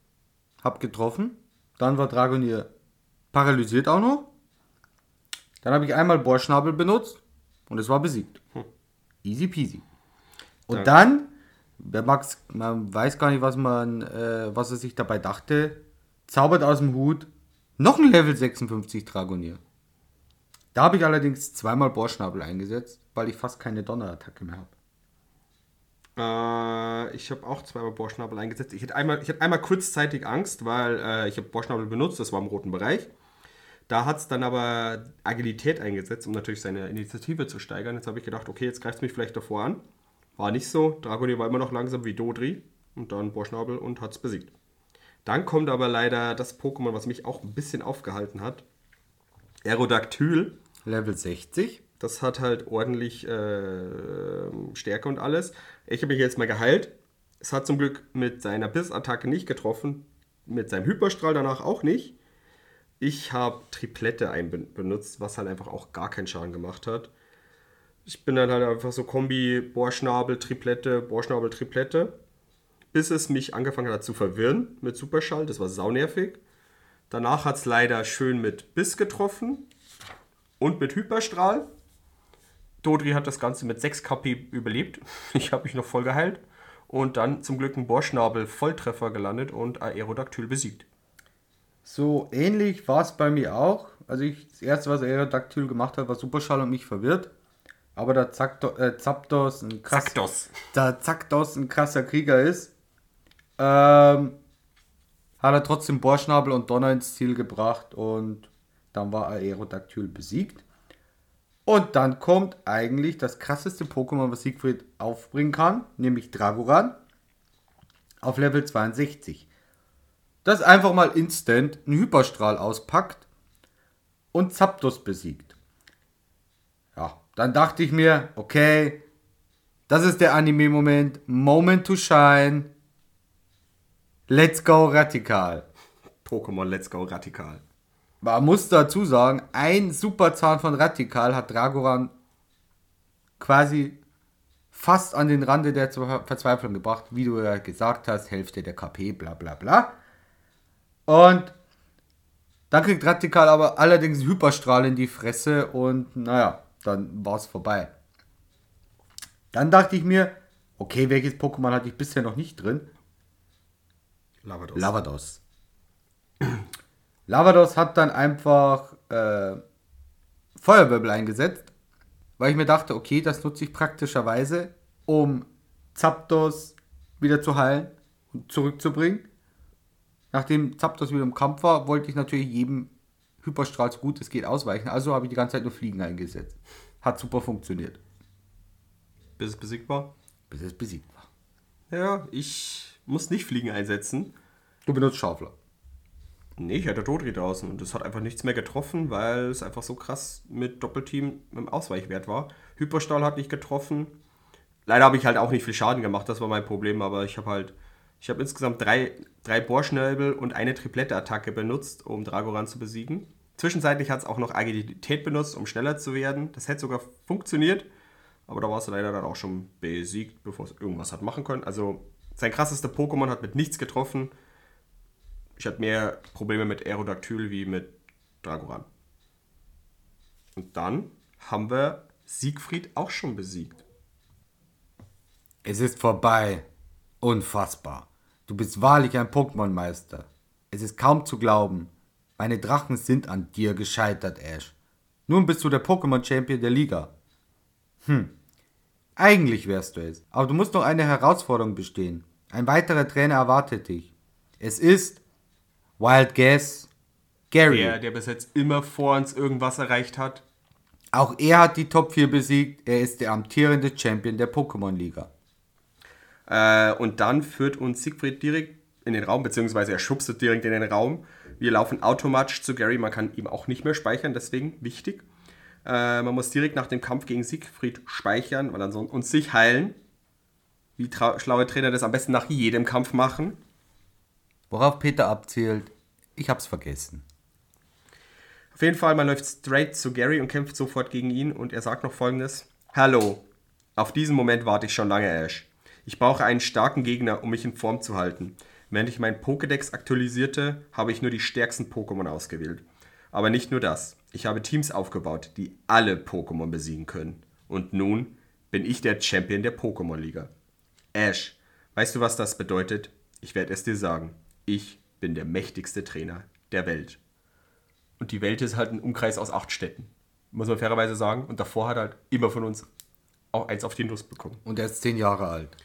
hab getroffen, dann war Dragonier paralysiert auch noch. Dann habe ich einmal Bohrschnabel benutzt und es war besiegt. Easy peasy. Und Danke. dann, wer mag's, man weiß gar nicht, was man, äh, was er sich dabei dachte, zaubert aus dem Hut noch ein Level 56 Dragonier. Da habe ich allerdings zweimal Bohrschnabel eingesetzt, weil ich fast keine Donnerattacke mehr habe. Äh, ich habe auch zweimal Bohrschnabel eingesetzt. Ich hatte einmal, ich hatte einmal kurzzeitig Angst, weil äh, ich habe Bohrschnabel benutzt, das war im roten Bereich. Da hat es dann aber Agilität eingesetzt, um natürlich seine Initiative zu steigern. Jetzt habe ich gedacht, okay, jetzt greift es mich vielleicht davor an. War nicht so. Dragonier war immer noch langsam wie Dodri. Und dann Bohrschnabel und hat es besiegt. Dann kommt aber leider das Pokémon, was mich auch ein bisschen aufgehalten hat. Aerodactyl. Level 60. Das hat halt ordentlich äh, Stärke und alles. Ich habe mich jetzt mal geheilt. Es hat zum Glück mit seiner Bissattacke nicht getroffen. Mit seinem Hyperstrahl danach auch nicht. Ich habe Triplette einben- benutzt, was halt einfach auch gar keinen Schaden gemacht hat. Ich bin dann halt einfach so Kombi Bohrschnabel, Triplette, Bohrschnabel, Triplette. Bis es mich angefangen hat zu verwirren mit Superschall. Das war saunervig. Danach hat es leider schön mit Biss getroffen und mit Hyperstrahl. Dodri hat das Ganze mit 6 KP überlebt. [laughs] Ich habe mich noch voll geheilt. Und dann zum Glück ein Bohrschnabel Volltreffer gelandet und Aerodactyl besiegt. So ähnlich war es bei mir auch. Also ich, das erste, was Aerodactyl gemacht hat, war Superschall und mich verwirrt. Aber da Zakto, äh, Zapdos ein krass, Zakdos. da Zakdos ein krasser Krieger ist, ähm, hat er trotzdem Bohrschnabel und Donner ins Ziel gebracht und dann war Aerodactyl besiegt. Und dann kommt eigentlich das krasseste Pokémon, was Siegfried aufbringen kann, nämlich Dragoran auf Level 62 das einfach mal instant einen Hyperstrahl auspackt und Zapdos besiegt. Ja, dann dachte ich mir, okay, das ist der Anime-Moment, Moment to shine. Let's go Radikal. Pokémon Let's Go Radikal. Man muss dazu sagen, ein Superzahn von Radikal hat Dragoran quasi fast an den Rande der Ver- Verzweiflung gebracht, wie du ja gesagt hast, Hälfte der KP, bla bla bla. Und dann kriegt Radikal aber allerdings einen Hyperstrahl in die Fresse und naja, dann war es vorbei. Dann dachte ich mir, okay, welches Pokémon hatte ich bisher noch nicht drin? Lavados. Lavados. Lavados hat dann einfach äh, Feuerwirbel eingesetzt, weil ich mir dachte, okay, das nutze ich praktischerweise, um Zapdos wieder zu heilen und zurückzubringen. Nachdem Zapdos wieder im Kampf war, wollte ich natürlich jedem Hyperstrahl so gut es geht ausweichen. Also habe ich die ganze Zeit nur Fliegen eingesetzt. Hat super funktioniert, Bis es besiegt war. bis es besiegt war. Ja, ich muss nicht Fliegen einsetzen. Du benutzt Schaufler. Nee, ich hatte Todri draußen und es hat einfach nichts mehr getroffen, weil es einfach so krass mit Doppelteam im Ausweichwert war. Hyperstahl hat nicht getroffen. Leider habe ich halt auch nicht viel Schaden gemacht, das war mein Problem, aber ich habe halt, ich habe insgesamt drei, drei Bohrschnäbel und eine Triplette-Attacke benutzt, um Dragoran zu besiegen. Zwischenzeitlich hat es auch noch Agilität benutzt, um schneller zu werden. Das hätte sogar funktioniert, aber da war es leider dann auch schon besiegt, bevor es irgendwas hat machen können. Also sein krassester Pokémon hat mit nichts getroffen. Ich hatte mehr Probleme mit Aerodactyl wie mit Dragoran. Und dann haben wir Siegfried auch schon besiegt. Es ist vorbei. Unfassbar. Du bist wahrlich ein Pokémon-Meister. Es ist kaum zu glauben. Meine Drachen sind an dir gescheitert, Ash. Nun bist du der Pokémon-Champion der Liga. Hm. Eigentlich wärst du es. Aber du musst noch eine Herausforderung bestehen. Ein weiterer Trainer erwartet dich. Es ist Wild Guess Gary. Der, der bis jetzt immer vor uns irgendwas erreicht hat. Auch er hat die Top 4 besiegt. Er ist der amtierende Champion der Pokémon-Liga. Äh, und dann führt uns Siegfried direkt in den Raum, beziehungsweise er schubst direkt in den Raum. Wir laufen automatisch zu Gary, man kann ihm auch nicht mehr speichern, deswegen wichtig. Äh, man muss direkt nach dem Kampf gegen Siegfried speichern weil ansonsten und sich heilen. Wie schlaue Trainer das am besten nach jedem Kampf machen. Worauf Peter abzielt, ich hab's vergessen. Auf jeden Fall, man läuft straight zu Gary und kämpft sofort gegen ihn und er sagt noch folgendes: Hallo, auf diesen Moment warte ich schon lange, Ash. Ich brauche einen starken Gegner, um mich in Form zu halten. Während ich meinen Pokédex aktualisierte, habe ich nur die stärksten Pokémon ausgewählt. Aber nicht nur das. Ich habe Teams aufgebaut, die alle Pokémon besiegen können. Und nun bin ich der Champion der Pokémon-Liga. Ash, weißt du, was das bedeutet? Ich werde es dir sagen. Ich bin der mächtigste Trainer der Welt. Und die Welt ist halt ein Umkreis aus acht Städten. Muss man fairerweise sagen. Und davor hat er halt immer von uns auch eins auf die Nuss bekommen. Und er ist zehn Jahre alt.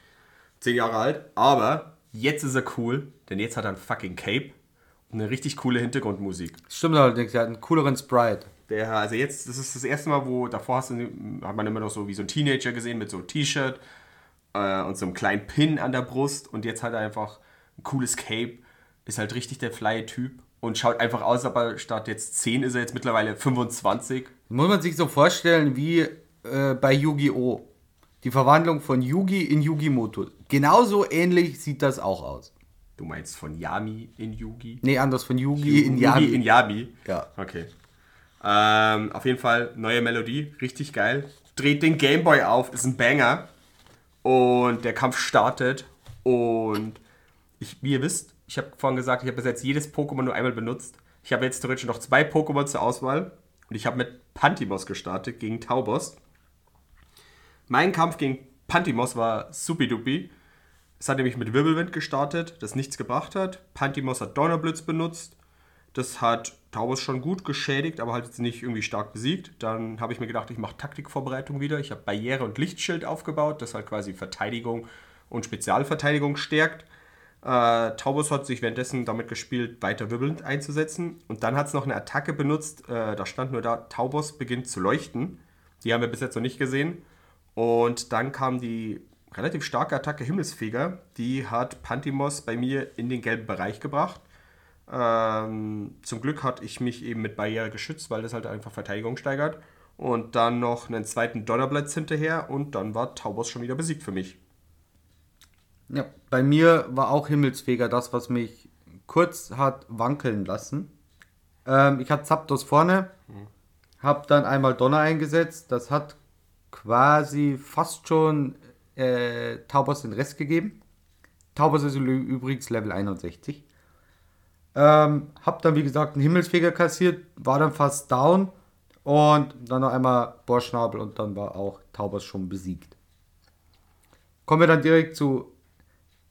Zehn Jahre alt, aber jetzt ist er cool, denn jetzt hat er ein fucking Cape und eine richtig coole Hintergrundmusik. Stimmt allerdings, er hat einen cooleren Sprite. Der, also jetzt, das ist das erste Mal, wo davor hast du, hat man immer noch so wie so ein Teenager gesehen mit so einem T-Shirt äh, und so einem kleinen Pin an der Brust und jetzt hat er einfach ein cooles Cape, ist halt richtig der fly Typ und schaut einfach aus, aber statt jetzt 10 ist er jetzt mittlerweile 25. Muss man sich so vorstellen wie äh, bei Yu-Gi-Oh! Die Verwandlung von Yugi in Yugimoto. Genauso ähnlich sieht das auch aus. Du meinst von Yami in Yugi? Nee, anders von Yugi in Yugi Yami. in Yami. Ja. Okay. Ähm, auf jeden Fall neue Melodie, richtig geil. Dreht den Gameboy auf, ist ein Banger. Und der Kampf startet. Und ich, wie ihr wisst, ich habe vorhin gesagt, ich habe bis jetzt jedes Pokémon nur einmal benutzt. Ich habe jetzt theoretisch noch zwei Pokémon zur Auswahl. Und ich habe mit Pantimos gestartet gegen Taubos. Mein Kampf gegen Pantimos war supidupi. Es hat nämlich mit Wirbelwind gestartet, das nichts gebracht hat. Pantimos hat Donnerblitz benutzt. Das hat Taubos schon gut geschädigt, aber halt jetzt nicht irgendwie stark besiegt. Dann habe ich mir gedacht, ich mache Taktikvorbereitung wieder. Ich habe Barriere und Lichtschild aufgebaut, das halt quasi Verteidigung und Spezialverteidigung stärkt. Äh, Taubos hat sich währenddessen damit gespielt, weiter wirbelnd einzusetzen. Und dann hat es noch eine Attacke benutzt. Äh, da stand nur da, Taubos beginnt zu leuchten. Die haben wir bis jetzt noch nicht gesehen. Und dann kam die relativ starke Attacke Himmelsfeger. Die hat Pantimos bei mir in den gelben Bereich gebracht. Ähm, zum Glück hatte ich mich eben mit Barriere geschützt, weil das halt einfach Verteidigung steigert. Und dann noch einen zweiten Donnerblitz hinterher und dann war Taubos schon wieder besiegt für mich. Ja, bei mir war auch Himmelsfeger das, was mich kurz hat wankeln lassen. Ähm, ich hatte Zapdos vorne, habe dann einmal Donner eingesetzt. Das hat quasi fast schon äh, Taubos den Rest gegeben. Taubos ist übrigens Level 61. Ähm, hab dann wie gesagt einen Himmelsfeger kassiert, war dann fast down und dann noch einmal Bohrschnabel und dann war auch Taubos schon besiegt. Kommen wir dann direkt zu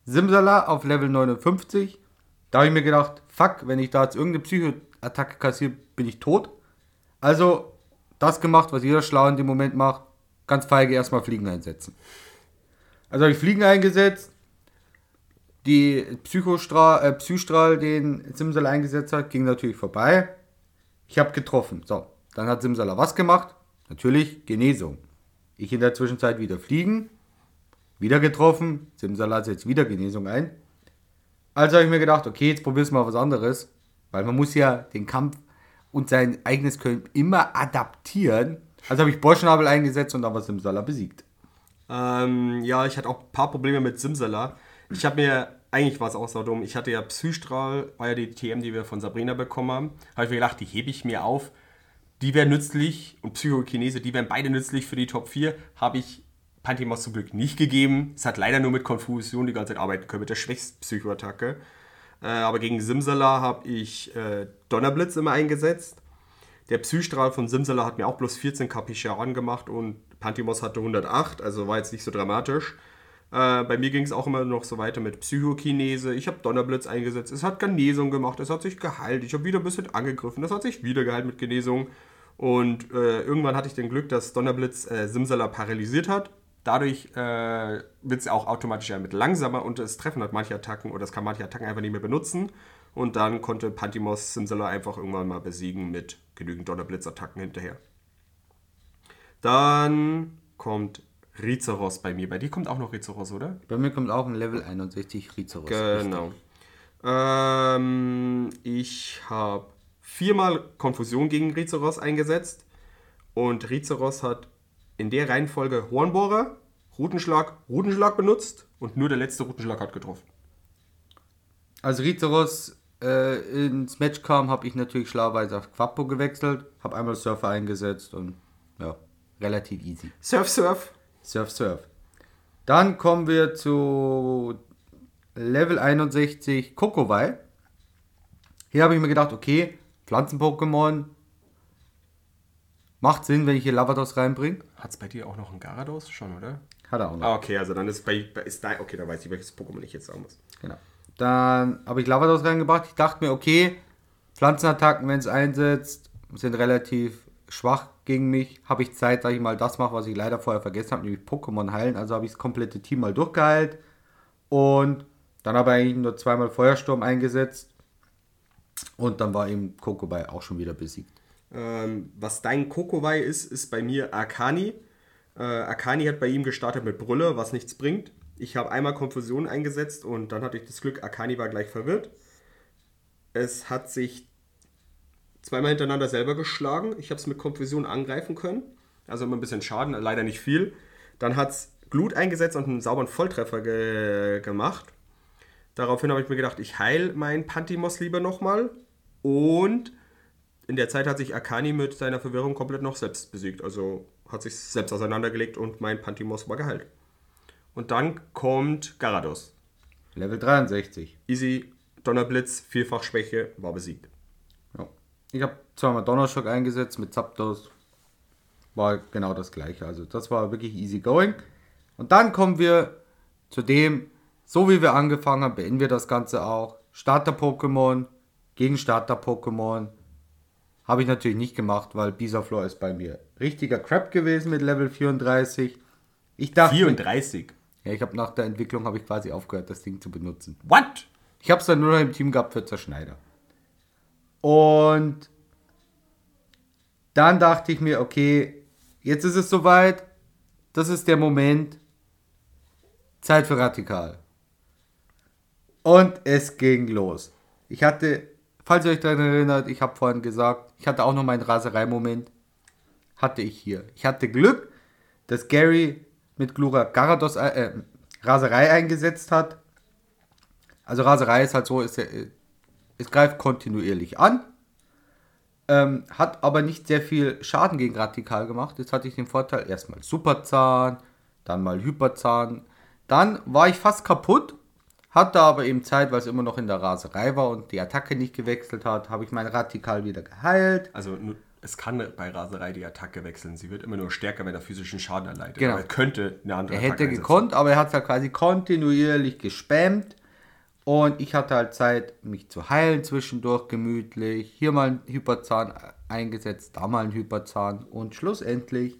Simsala auf Level 59. Da habe ich mir gedacht, fuck, wenn ich da jetzt irgendeine Psychoattacke kassiere, bin ich tot. Also das gemacht, was jeder Schlau in dem Moment macht, ganz feige erstmal Fliegen einsetzen. Also habe ich Fliegen eingesetzt, die Psychostrahl, äh, Psystrahl, den Simsala eingesetzt hat, ging natürlich vorbei. Ich habe getroffen. So, dann hat Simsala was gemacht? Natürlich Genesung. Ich in der Zwischenzeit wieder fliegen, wieder getroffen. Simsala setzt wieder Genesung ein. Also habe ich mir gedacht, okay, jetzt probierst du mal was anderes. Weil man muss ja den Kampf und sein eigenes Können immer adaptieren. Also habe ich Boschnabel eingesetzt und aber Simsala besiegt. Ähm, ja, ich hatte auch ein paar Probleme mit Simsala. Ich habe mir, eigentlich war es auch so dumm, ich hatte ja Psystrahl, war ja die TM, die wir von Sabrina bekommen haben. Habe ich mir gedacht, die hebe ich mir auf. Die wären nützlich und Psychokinese, die wären beide nützlich für die Top 4. Habe ich Pantimos zum Glück nicht gegeben. Es hat leider nur mit Konfusion die ganze Zeit arbeiten können, mit der schwächsten Psychoattacke. Äh, aber gegen Simsala habe ich äh, Donnerblitz immer eingesetzt. Der Psystrahl von Simsala hat mir auch bloß 14 KP Schaden gemacht und Pantimos hatte 108, also war jetzt nicht so dramatisch. Äh, bei mir ging es auch immer noch so weiter mit Psychokinese. Ich habe Donnerblitz eingesetzt. Es hat Genesung gemacht. Es hat sich geheilt. Ich habe wieder ein bisschen angegriffen. Es hat sich wieder geheilt mit Genesung. Und äh, irgendwann hatte ich den Glück, dass Donnerblitz äh, Simsala paralysiert hat. Dadurch äh, wird es auch automatisch damit langsamer und es treffen hat manche Attacken oder es kann manche Attacken einfach nicht mehr benutzen. Und dann konnte Pantimos Simsala einfach irgendwann mal besiegen mit genügend Donnerblitz-Attacken hinterher. Dann kommt Rizeros bei mir. Bei dir kommt auch noch Rizeros, oder? Bei mir kommt auch ein Level 61 Rizeros. Genau. Ähm, ich habe viermal Konfusion gegen Rizeros eingesetzt. Und Rizeros hat in der Reihenfolge Hornbohrer, Rutenschlag, Rutenschlag benutzt. Und nur der letzte Rutenschlag hat getroffen. Als Rizeros äh, ins Match kam, habe ich natürlich schlauerweise auf Quappo gewechselt, habe einmal Surfer eingesetzt und ja, relativ easy. Surf, Surf. Surf, Surf. Dann kommen wir zu Level 61 Kokowai. Hier habe ich mir gedacht, okay, Pflanzen-Pokémon. Macht Sinn, wenn ich hier Lavados reinbringe. Hat es bei dir auch noch einen Garados schon, oder? Hat er auch noch. Ah, okay, also dann ist bei, ist da, okay, dann weiß ich, welches Pokémon ich jetzt sagen muss. Genau. Dann habe ich Lavados reingebracht. Ich dachte mir, okay, Pflanzenattacken, wenn es einsetzt, sind relativ schwach gegen mich. Habe ich Zeit, dass ich mal das mache, was ich leider vorher vergessen habe, nämlich Pokémon heilen. Also habe ich das komplette Team mal durchgeheilt. Und dann habe ich eigentlich nur zweimal Feuersturm eingesetzt. Und dann war eben Kokobei auch schon wieder besiegt. Ähm, was dein Kokowai ist, ist bei mir Akani. Äh, Akani hat bei ihm gestartet mit Brülle, was nichts bringt. Ich habe einmal Konfusion eingesetzt und dann hatte ich das Glück, Akani war gleich verwirrt. Es hat sich zweimal hintereinander selber geschlagen. Ich habe es mit Konfusion angreifen können. Also immer ein bisschen Schaden, leider nicht viel. Dann hat es Glut eingesetzt und einen sauberen Volltreffer ge gemacht. Daraufhin habe ich mir gedacht, ich heile meinen Pantimos lieber nochmal. Und in der Zeit hat sich Akani mit seiner Verwirrung komplett noch selbst besiegt. Also hat sich selbst auseinandergelegt und mein Pantimos war geheilt. Und dann kommt Garados. Level 63. Easy, Donnerblitz, Vielfachschwäche, war besiegt. Ja. Ich habe zweimal Donnerschock eingesetzt mit Zapdos. War genau das gleiche. Also das war wirklich easy going. Und dann kommen wir zu dem, so wie wir angefangen haben, beenden wir das Ganze auch. Starter-Pokémon gegen Starter-Pokémon. Habe ich natürlich nicht gemacht, weil Bisaflor ist bei mir richtiger Crap gewesen mit Level 34. Ich dachte, 34. ja, ich habe nach der Entwicklung habe ich quasi aufgehört, das Ding zu benutzen. What? Ich habe es dann nur noch im Team gehabt für Zerschneider. Und dann dachte ich mir, okay, jetzt ist es soweit. Das ist der Moment. Zeit für Radikal. Und es ging los. Ich hatte, falls ihr euch daran erinnert, ich habe vorhin gesagt, ich hatte auch noch meinen Raserei-Moment. Hatte ich hier. Ich hatte Glück, dass Gary mit Glura Garados äh, Raserei eingesetzt hat. Also Raserei ist halt so, ist, äh, es greift kontinuierlich an, ähm, hat aber nicht sehr viel Schaden gegen Radikal gemacht. Jetzt hatte ich den Vorteil, erstmal Superzahn, dann mal Hyperzahn. Dann war ich fast kaputt, hatte aber eben Zeit, weil es immer noch in der Raserei war und die Attacke nicht gewechselt hat, habe ich mein Radikal wieder geheilt. Also es kann bei Raserei die Attacke wechseln. Sie wird immer nur stärker, wenn er physischen Schaden erleidet. Genau. Aber er könnte eine andere Er hätte einsetzen. gekonnt, aber er hat ja quasi kontinuierlich gespammt. Und ich hatte halt Zeit, mich zu heilen zwischendurch gemütlich. Hier mal ein Hyperzahn eingesetzt, da mal ein Hyperzahn. Und schlussendlich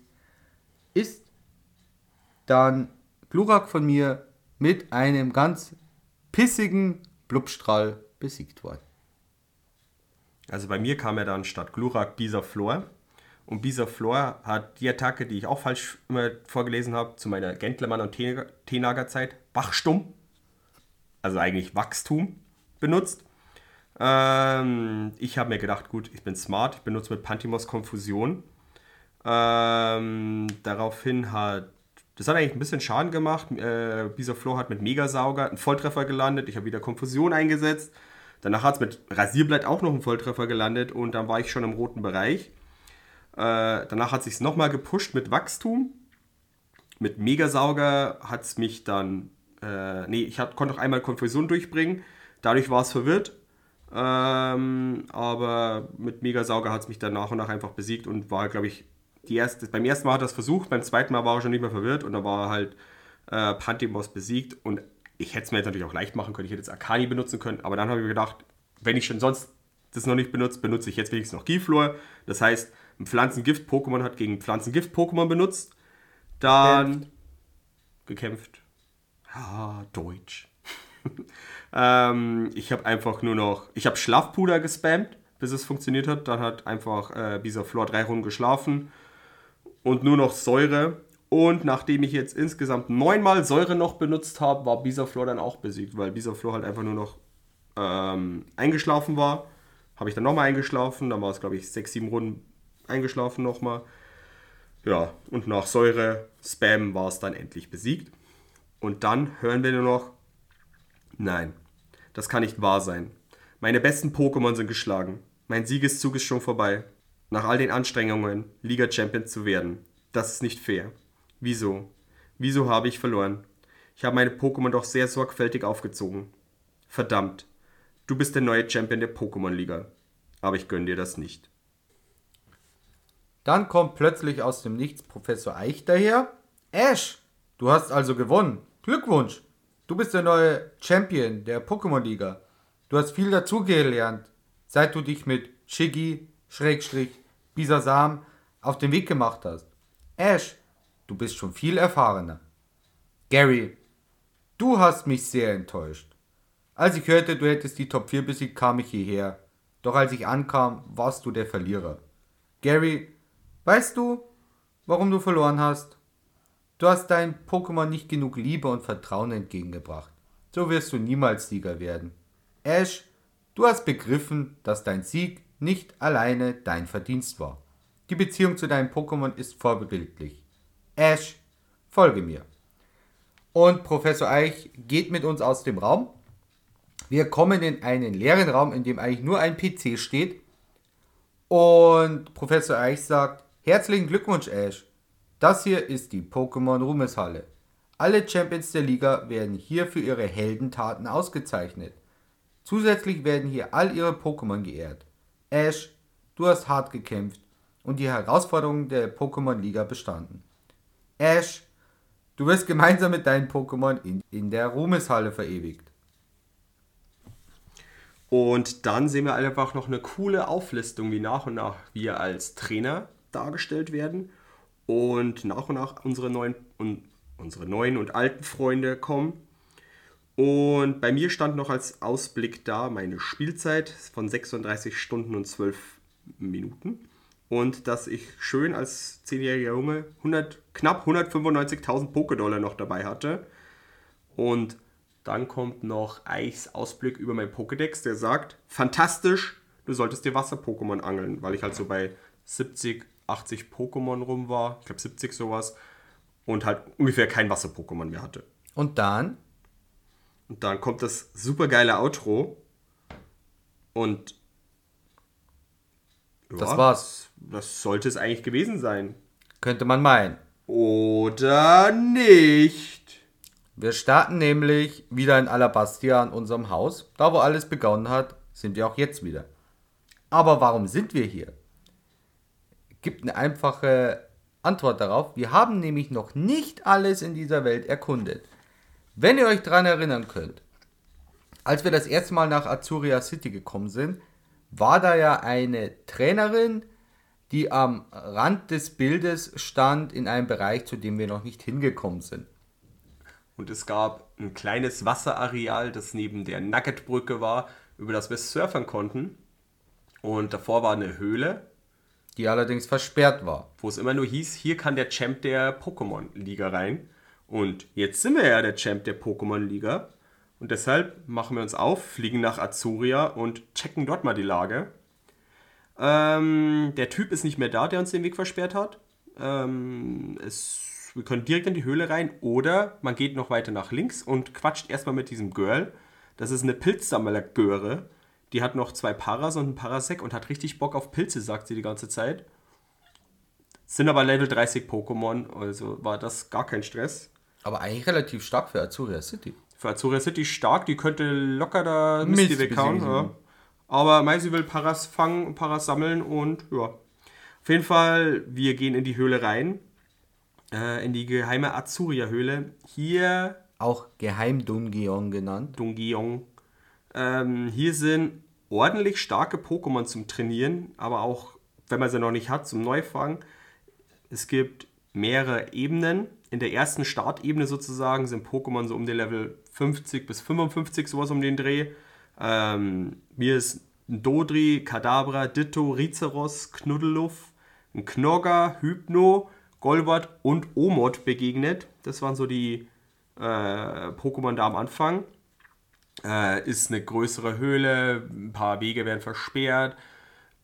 ist dann Glurak von mir mit einem ganz pissigen Blubstrahl besiegt worden. Also bei mir kam ja dann statt Glurak Bisaflor. Und Bisaflor hat die Attacke, die ich auch falsch immer vorgelesen habe, zu meiner Gentlemann- und Tenager-Zeit, Wachstumm, also eigentlich Wachstum, benutzt. Ähm, ich habe mir gedacht, gut, ich bin smart, ich benutze mit Pantimos Konfusion. Ähm, daraufhin hat, das hat eigentlich ein bisschen Schaden gemacht. Äh, Bisaflor hat mit Megasauger einen Volltreffer gelandet. Ich habe wieder Konfusion eingesetzt. Danach hat es mit Rasierblatt auch noch einen Volltreffer gelandet und dann war ich schon im roten Bereich. Äh, danach hat es sich nochmal gepusht mit Wachstum. Mit Megasauger hat es mich dann. Äh, nee, ich hat, konnte auch einmal Konfusion durchbringen. Dadurch war es verwirrt. Ähm, aber mit Megasauger hat es mich dann nach und nach einfach besiegt und war, glaube ich, die erste, beim ersten Mal hat er es versucht, beim zweiten Mal war er schon nicht mehr verwirrt und dann war er halt äh, Pantimos besiegt und ich hätte es mir jetzt natürlich auch leicht machen können, ich hätte jetzt Akani benutzen können, aber dann habe ich mir gedacht, wenn ich schon sonst das noch nicht benutze, benutze ich jetzt wenigstens noch Giflor. Das heißt, ein Pflanzengift-Pokémon hat gegen Pflanzengift-Pokémon benutzt. Dann gekämpft. Ja, Deutsch. [laughs] ähm, ich habe einfach nur noch, ich habe Schlafpuder gespammt, bis es funktioniert hat. Dann hat einfach äh, Bisaflor drei Runden geschlafen und nur noch Säure. Und nachdem ich jetzt insgesamt neunmal Säure noch benutzt habe, war Bisaflor dann auch besiegt, weil Bisaflor halt einfach nur noch ähm, eingeschlafen war. Habe ich dann nochmal eingeschlafen, dann war es glaube ich sechs, sieben Runden eingeschlafen nochmal. Ja, und nach Säure, Spam war es dann endlich besiegt. Und dann hören wir nur noch, nein, das kann nicht wahr sein. Meine besten Pokémon sind geschlagen. Mein Siegeszug ist schon vorbei. Nach all den Anstrengungen, Liga-Champion zu werden. Das ist nicht fair. Wieso? Wieso habe ich verloren? Ich habe meine Pokémon doch sehr sorgfältig aufgezogen. Verdammt. Du bist der neue Champion der Pokémon-Liga. Aber ich gönne dir das nicht. Dann kommt plötzlich aus dem Nichts Professor Eich daher. Ash, du hast also gewonnen. Glückwunsch. Du bist der neue Champion der Pokémon-Liga. Du hast viel dazugelernt, seit du dich mit Shiggy, Schrägstrich, Bisasam auf den Weg gemacht hast. Ash, du bist schon viel erfahrener. Gary, du hast mich sehr enttäuscht. Als ich hörte, du hättest die Top 4 besiegt, kam ich hierher. Doch als ich ankam, warst du der Verlierer. Gary, weißt du, warum du verloren hast? Du hast deinem Pokémon nicht genug Liebe und Vertrauen entgegengebracht. So wirst du niemals Sieger werden. Ash, du hast begriffen, dass dein Sieg nicht alleine dein Verdienst war. Die Beziehung zu deinem Pokémon ist vorbildlich. Ash, folge mir. Und Professor Eich geht mit uns aus dem Raum. Wir kommen in einen leeren Raum, in dem eigentlich nur ein PC steht. Und Professor Eich sagt, herzlichen Glückwunsch Ash. Das hier ist die Pokémon Ruhmeshalle. Alle Champions der Liga werden hier für ihre Heldentaten ausgezeichnet. Zusätzlich werden hier all ihre Pokémon geehrt. Ash, du hast hart gekämpft und die Herausforderungen der Pokémon-Liga bestanden. Ash, du wirst gemeinsam mit deinen Pokémon in, in der Ruhmeshalle verewigt. Und dann sehen wir einfach noch eine coole Auflistung, wie nach und nach wir als Trainer dargestellt werden und nach und nach unsere neuen und unsere neuen und alten Freunde kommen. Und bei mir stand noch als Ausblick da meine Spielzeit von 36 Stunden und 12 Minuten. Und dass ich schön als 10-jähriger Junge 100, knapp 195.000 Pokédollar noch dabei hatte. Und dann kommt noch Eichs Ausblick über mein Pokédex, der sagt, fantastisch, du solltest dir Wasser-Pokémon angeln, weil ich halt so bei 70, 80 Pokémon rum war, ich glaube 70 sowas, und halt ungefähr kein Wasser-Pokémon mehr hatte. Und dann? Und dann kommt das super geile Outro und ja, Das war's. Das sollte es eigentlich gewesen sein. Könnte man meinen. Oder nicht? Wir starten nämlich wieder in Alabastia an unserem Haus. Da, wo alles begonnen hat, sind wir auch jetzt wieder. Aber warum sind wir hier? Gibt eine einfache Antwort darauf. Wir haben nämlich noch nicht alles in dieser Welt erkundet. Wenn ihr euch daran erinnern könnt, als wir das erste Mal nach Azuria City gekommen sind, war da ja eine Trainerin, die am Rand des Bildes stand in einem Bereich, zu dem wir noch nicht hingekommen sind. Und es gab ein kleines Wasserareal, das neben der Nuggetbrücke war, über das wir surfern konnten. Und davor war eine Höhle, Die allerdings versperrt war. wo es immer nur hieß, hier kann der Champ der Pokémon-Liga rein. Und jetzt sind wir ja der Champ der Pokémon-Liga. Und deshalb machen wir uns auf, fliegen nach Azuria und checken dort mal die Lage. Ähm, der Typ ist nicht mehr da, der uns den Weg versperrt hat. Ähm, es, wir können direkt in die Höhle rein oder man geht noch weiter nach links und quatscht erstmal mit diesem Girl. Das ist eine Pilzsammler-Göre. Die hat noch zwei Paras und einen Parasek und hat richtig Bock auf Pilze, sagt sie die ganze Zeit. Sind aber Level 30 Pokémon, also war das gar kein Stress. Aber eigentlich relativ stark für Azuria City. Für Azuria City stark, die könnte locker da Mist Misty weghauen. Ja. Aber Maisi will Paras fangen, Paras sammeln und ja. Auf jeden Fall, wir gehen in die Höhle rein. Äh, in die geheime Azuria-Höhle. Hier Auch Geheim-Dungeon genannt. Dungeon. Ähm, hier sind ordentlich starke Pokémon zum Trainieren, aber auch, wenn man sie noch nicht hat, zum Neufang. Es gibt mehrere Ebenen. In der ersten Startebene sozusagen sind Pokémon so um den Level 50 bis 55, sowas um den Dreh. Ähm, mir ist ein Dodri, Kadabra, Ditto, Rizeros, Knuddeluff, ein Knogger, Hypno, Golbat und Omod begegnet. Das waren so die äh, Pokémon da am Anfang. Äh, ist eine größere Höhle, ein paar Wege werden versperrt,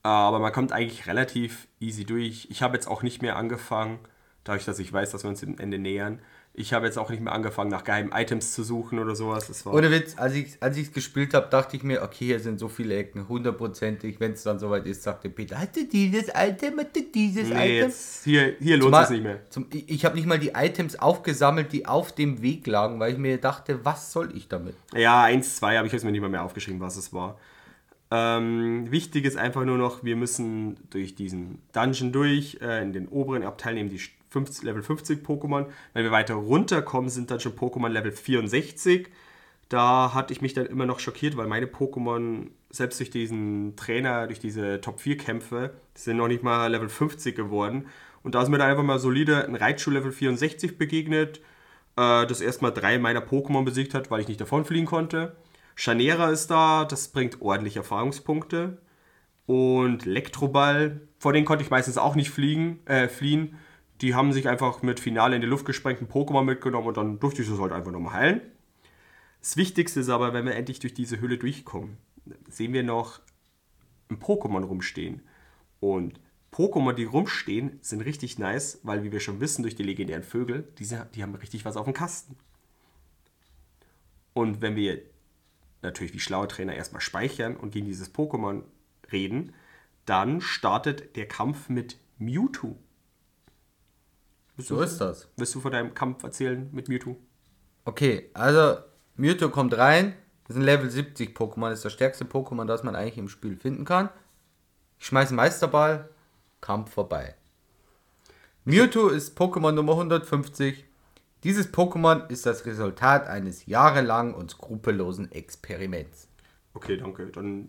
aber man kommt eigentlich relativ easy durch. Ich habe jetzt auch nicht mehr angefangen, dadurch, dass ich weiß, dass wir uns dem Ende nähern. Ich habe jetzt auch nicht mehr angefangen, nach geheimen Items zu suchen oder sowas. Das war Ohne Witz, als ich als ich gespielt habe, dachte ich mir, okay, hier sind so viele Ecken, hundertprozentig. Wenn es dann soweit ist, sagte Peter, hast du dieses Item, hast du dieses nee, Item? jetzt, hier, hier lohnt es nicht mehr. Zum, ich ich habe nicht mal die Items aufgesammelt, die auf dem Weg lagen, weil ich mir dachte, was soll ich damit? Ja, eins, zwei habe ich jetzt mir nicht mal mehr aufgeschrieben, was es war. Ähm, wichtig ist einfach nur noch, wir müssen durch diesen Dungeon durch. Äh, in den oberen Abteil nehmen die 50, Level 50 Pokémon. Wenn wir weiter runterkommen, sind dann schon Pokémon Level 64. Da hatte ich mich dann immer noch schockiert, weil meine Pokémon, selbst durch diesen Trainer, durch diese Top 4 Kämpfe, sind noch nicht mal Level 50 geworden. Und da ist mir dann einfach mal solide ein Raichu Level 64 begegnet, äh, das erstmal drei meiner Pokémon besiegt hat, weil ich nicht davon fliegen konnte. Chanera ist da, das bringt ordentlich Erfahrungspunkte. Und Elektroball, vor denen konnte ich meistens auch nicht fliegen, äh, fliehen. Die haben sich einfach mit Finale in die Luft gesprengten Pokémon mitgenommen und dann durfte ich das halt einfach nochmal heilen. Das Wichtigste ist aber, wenn wir endlich durch diese Höhle durchkommen, sehen wir noch ein Pokémon rumstehen. Und Pokémon, die rumstehen, sind richtig nice, weil, wie wir schon wissen, durch die legendären Vögel, diese, die haben richtig was auf dem Kasten. Und wenn wir natürlich wie schlaue Trainer erstmal speichern und gegen dieses Pokémon reden, dann startet der Kampf mit Mewtwo. Willst So du- ist das. Willst du von deinem Kampf erzählen mit Mewtwo? Okay, also Mewtwo kommt rein. Das ist ein Level 70 Pokémon. Das ist das stärkste Pokémon, das man eigentlich im Spiel finden kann. Ich schmeiße Meisterball. Kampf vorbei. Mewtwo ist Pokémon Nummer 150. Dieses Pokémon ist das Resultat eines jahrelangen und skrupellosen Experiments. Okay, danke. Dann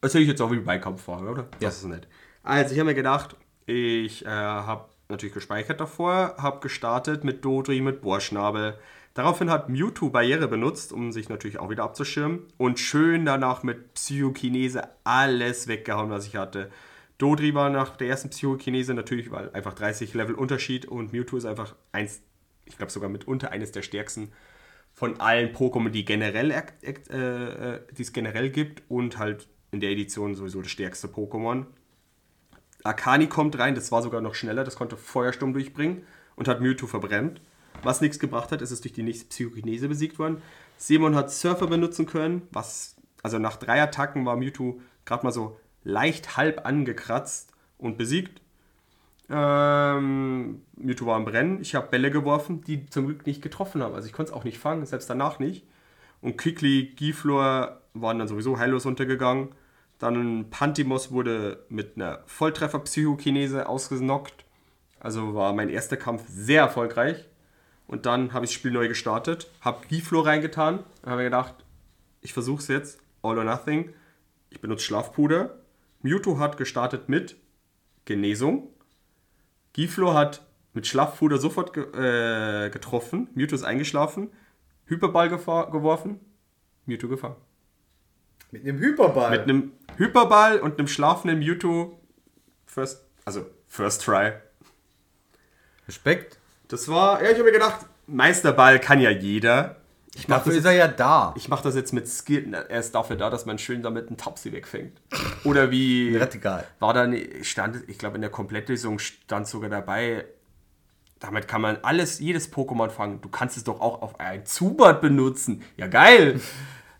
erzähle ich jetzt auch, wie mein Kampf war, oder? Ja. Das ist nett. Also, ich habe mir gedacht, ich äh, habe natürlich gespeichert davor, habe gestartet mit Dodri, mit Bohrschnabel. Daraufhin hat Mewtwo Barriere benutzt, um sich natürlich auch wieder abzuschirmen. Und schön danach mit Psychokinese alles weggehauen, was ich hatte. Dodri war nach der ersten Psychokinese natürlich, weil einfach 30 Level Unterschied und Mewtwo ist einfach eins, ich glaube sogar mitunter eines der stärksten von allen Pokémon, die generell äh, äh, die es generell gibt und halt in der Edition sowieso das stärkste Pokémon. Akani kommt rein, das war sogar noch schneller, das konnte Feuersturm durchbringen und hat Mewtwo verbrennt. Was nichts gebracht hat, ist es durch die nächste Psychokinese besiegt worden. Simon hat Surfer benutzen können, was, also nach drei Attacken war Mewtwo gerade mal so leicht halb angekratzt und besiegt. Ähm, Mewtwo war am Brennen. Ich habe Bälle geworfen, die zum Glück nicht getroffen haben. Also ich konnte es auch nicht fangen, selbst danach nicht. Und Kikli, Giflor waren dann sowieso heillos untergegangen. Dann Pantimos wurde mit einer Volltreffer-Psychokinese ausgenockt. Also war mein erster Kampf sehr erfolgreich. Und dann habe ich das Spiel neu gestartet, habe Giflor reingetan und habe mir gedacht, ich versuche es jetzt, all or nothing. Ich benutze Schlafpuder. Mewtwo hat gestartet mit Genesung. Giflo hat mit Schlafpuder sofort ge äh, getroffen. Mewtwo ist eingeschlafen. Hyperball geworfen. Mewtwo gefangen. Mit einem Hyperball. Mit einem Hyperball und einem schlafenden Mewtwo First, also First Try. Respekt. Das war, ja, ich habe mir gedacht, Meisterball kann ja jeder. Ich mach Dafür das ist er ja da. Ich mache das jetzt mit Skill. Er ist dafür da, dass man schön damit einen Tapsi wegfängt. Oder wie. [laughs] Radikal. War da ne- stand, ich glaube, in der Komplettlösung stand sogar dabei, damit kann man alles, jedes Pokémon fangen. Du kannst es doch auch auf ein Zubat benutzen. Ja, geil! [laughs]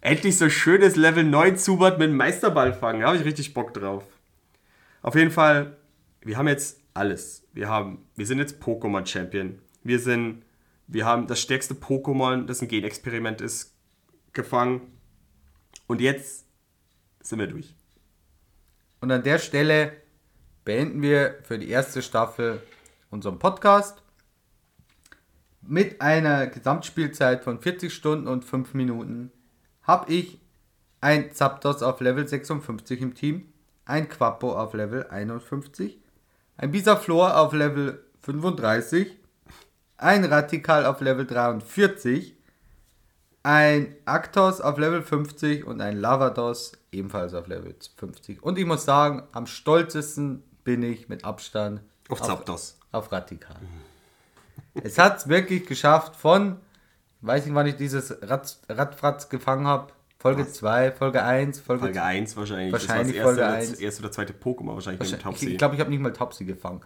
Endlich so schönes Level 9 Zubat mit einem Meisterball fangen. Da habe ich richtig Bock drauf. Auf jeden Fall, wir haben jetzt alles. Wir haben, wir sind jetzt Pokémon Champion. Wir sind, wir haben das stärkste Pokémon, das ein Genexperiment ist, gefangen. Und jetzt sind wir durch. Und an der Stelle beenden wir für die erste Staffel unseren Podcast mit einer Gesamtspielzeit von 40 Stunden und 5 Minuten. Habe ich ein Zapdos auf Level 56 im Team, ein Quappo auf Level 51, ein Bisaflor auf Level 35, ein Radikal auf Level 43, ein Actos auf Level 50 und ein Lavados ebenfalls auf Level 50. Und ich muss sagen, am stolzesten bin ich mit Abstand Auf Zapdos. Auf Radikal. es hat es wirklich geschafft von, weiß nicht, wann ich dieses Rad, Radfratz gefangen habe. Folge 2, Folge 1, Folge, Folge 1 wahrscheinlich. Wahrscheinlich das war das Folge erste, 1. das erste oder zweite Pokémon wahrscheinlich mit dem Ich, Topsy. ich glaube, ich habe nicht mal Topsy gefangen.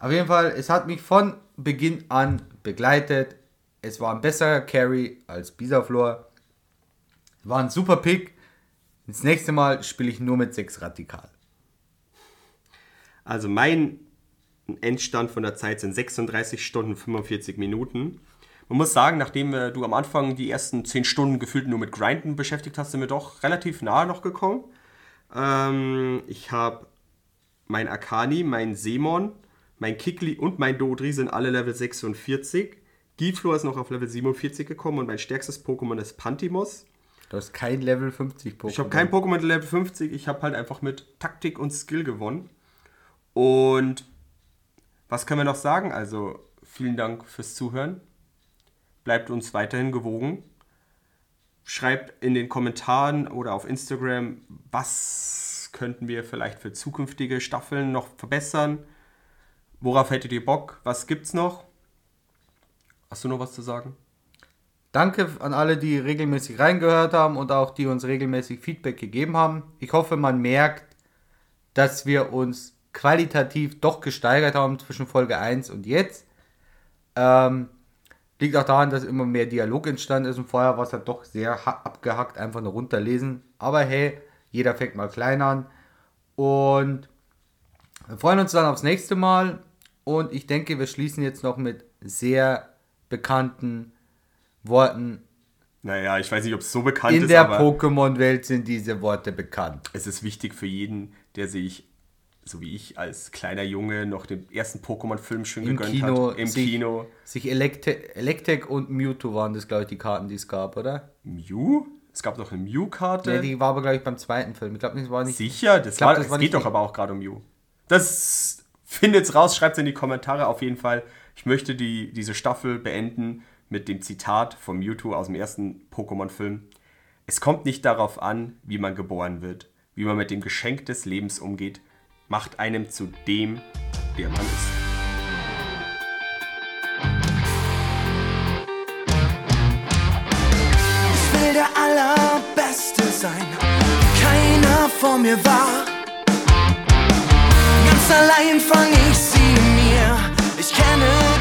Auf jeden Fall, es hat mich von Beginn an begleitet. Es war ein besserer Carry als Bisaflor. War ein super Pick. Das nächste Mal spiele ich nur mit 6 Radikal. Also mein Endstand von der Zeit sind 36 Stunden 45 Minuten. Man muss sagen, nachdem äh, du am Anfang die ersten 10 Stunden gefühlt nur mit Grinden beschäftigt hast, sind wir doch relativ nahe noch gekommen. Ähm, ich habe mein Akani, mein Semon, mein Kikli und mein Dodri sind alle Level 46. Giflor ist noch auf Level 47 gekommen und mein stärkstes Pokémon ist Pantimos. Du hast kein Level 50 Pokémon. Ich habe kein Pokémon Level 50, ich habe halt einfach mit Taktik und Skill gewonnen. Und was können wir noch sagen? Also, vielen Dank fürs Zuhören. Bleibt uns weiterhin gewogen. Schreibt in den Kommentaren oder auf Instagram, was könnten wir vielleicht für zukünftige Staffeln noch verbessern? Worauf hättet ihr Bock? Was gibt's noch? Hast du noch was zu sagen? Danke an alle, die regelmäßig reingehört haben und auch die uns regelmäßig Feedback gegeben haben. Ich hoffe, man merkt, dass wir uns qualitativ doch gesteigert haben zwischen Folge 1 und jetzt. Ähm, liegt auch daran, dass immer mehr Dialog entstanden ist und vorher war es halt doch sehr ha- abgehackt, einfach nur runterlesen. Aber hey, jeder fängt mal klein an. Und wir freuen uns dann aufs nächste Mal. Und ich denke, wir schließen jetzt noch mit sehr bekannten Worten. Naja, ich weiß nicht, ob es so bekannt In ist, der aber Pokémon-Welt sind diese Worte bekannt. es ist wichtig für jeden, der sich, so wie ich als kleiner Junge, noch den ersten Pokémon-Film schön Im gegönnt Kino, hat. Im sich, Kino. sich Electe Electek und Mewtwo waren das, glaube ich, die Karten, die es gab, oder? Mew? Es gab doch eine Mew-Karte. Ja, die war aber, glaube ich, beim zweiten Film. Ich glaube, das war nicht. Sicher? Das, glaub, war, das es war geht nicht doch aber auch gerade um Mew. Das findet's raus, schreibt's in die Kommentare auf jeden Fall. Ich möchte die, diese Staffel beenden mit dem Zitat von Mewtwo aus dem ersten Pokémon-Film. Es kommt nicht darauf an, wie man geboren wird. Wie man mit dem Geschenk des Lebens umgeht, macht einem zu dem, der man ist. Ich will der Allerbeste sein, keiner vor mir war. Ganz allein fang ich sie mir, ich kenne sie.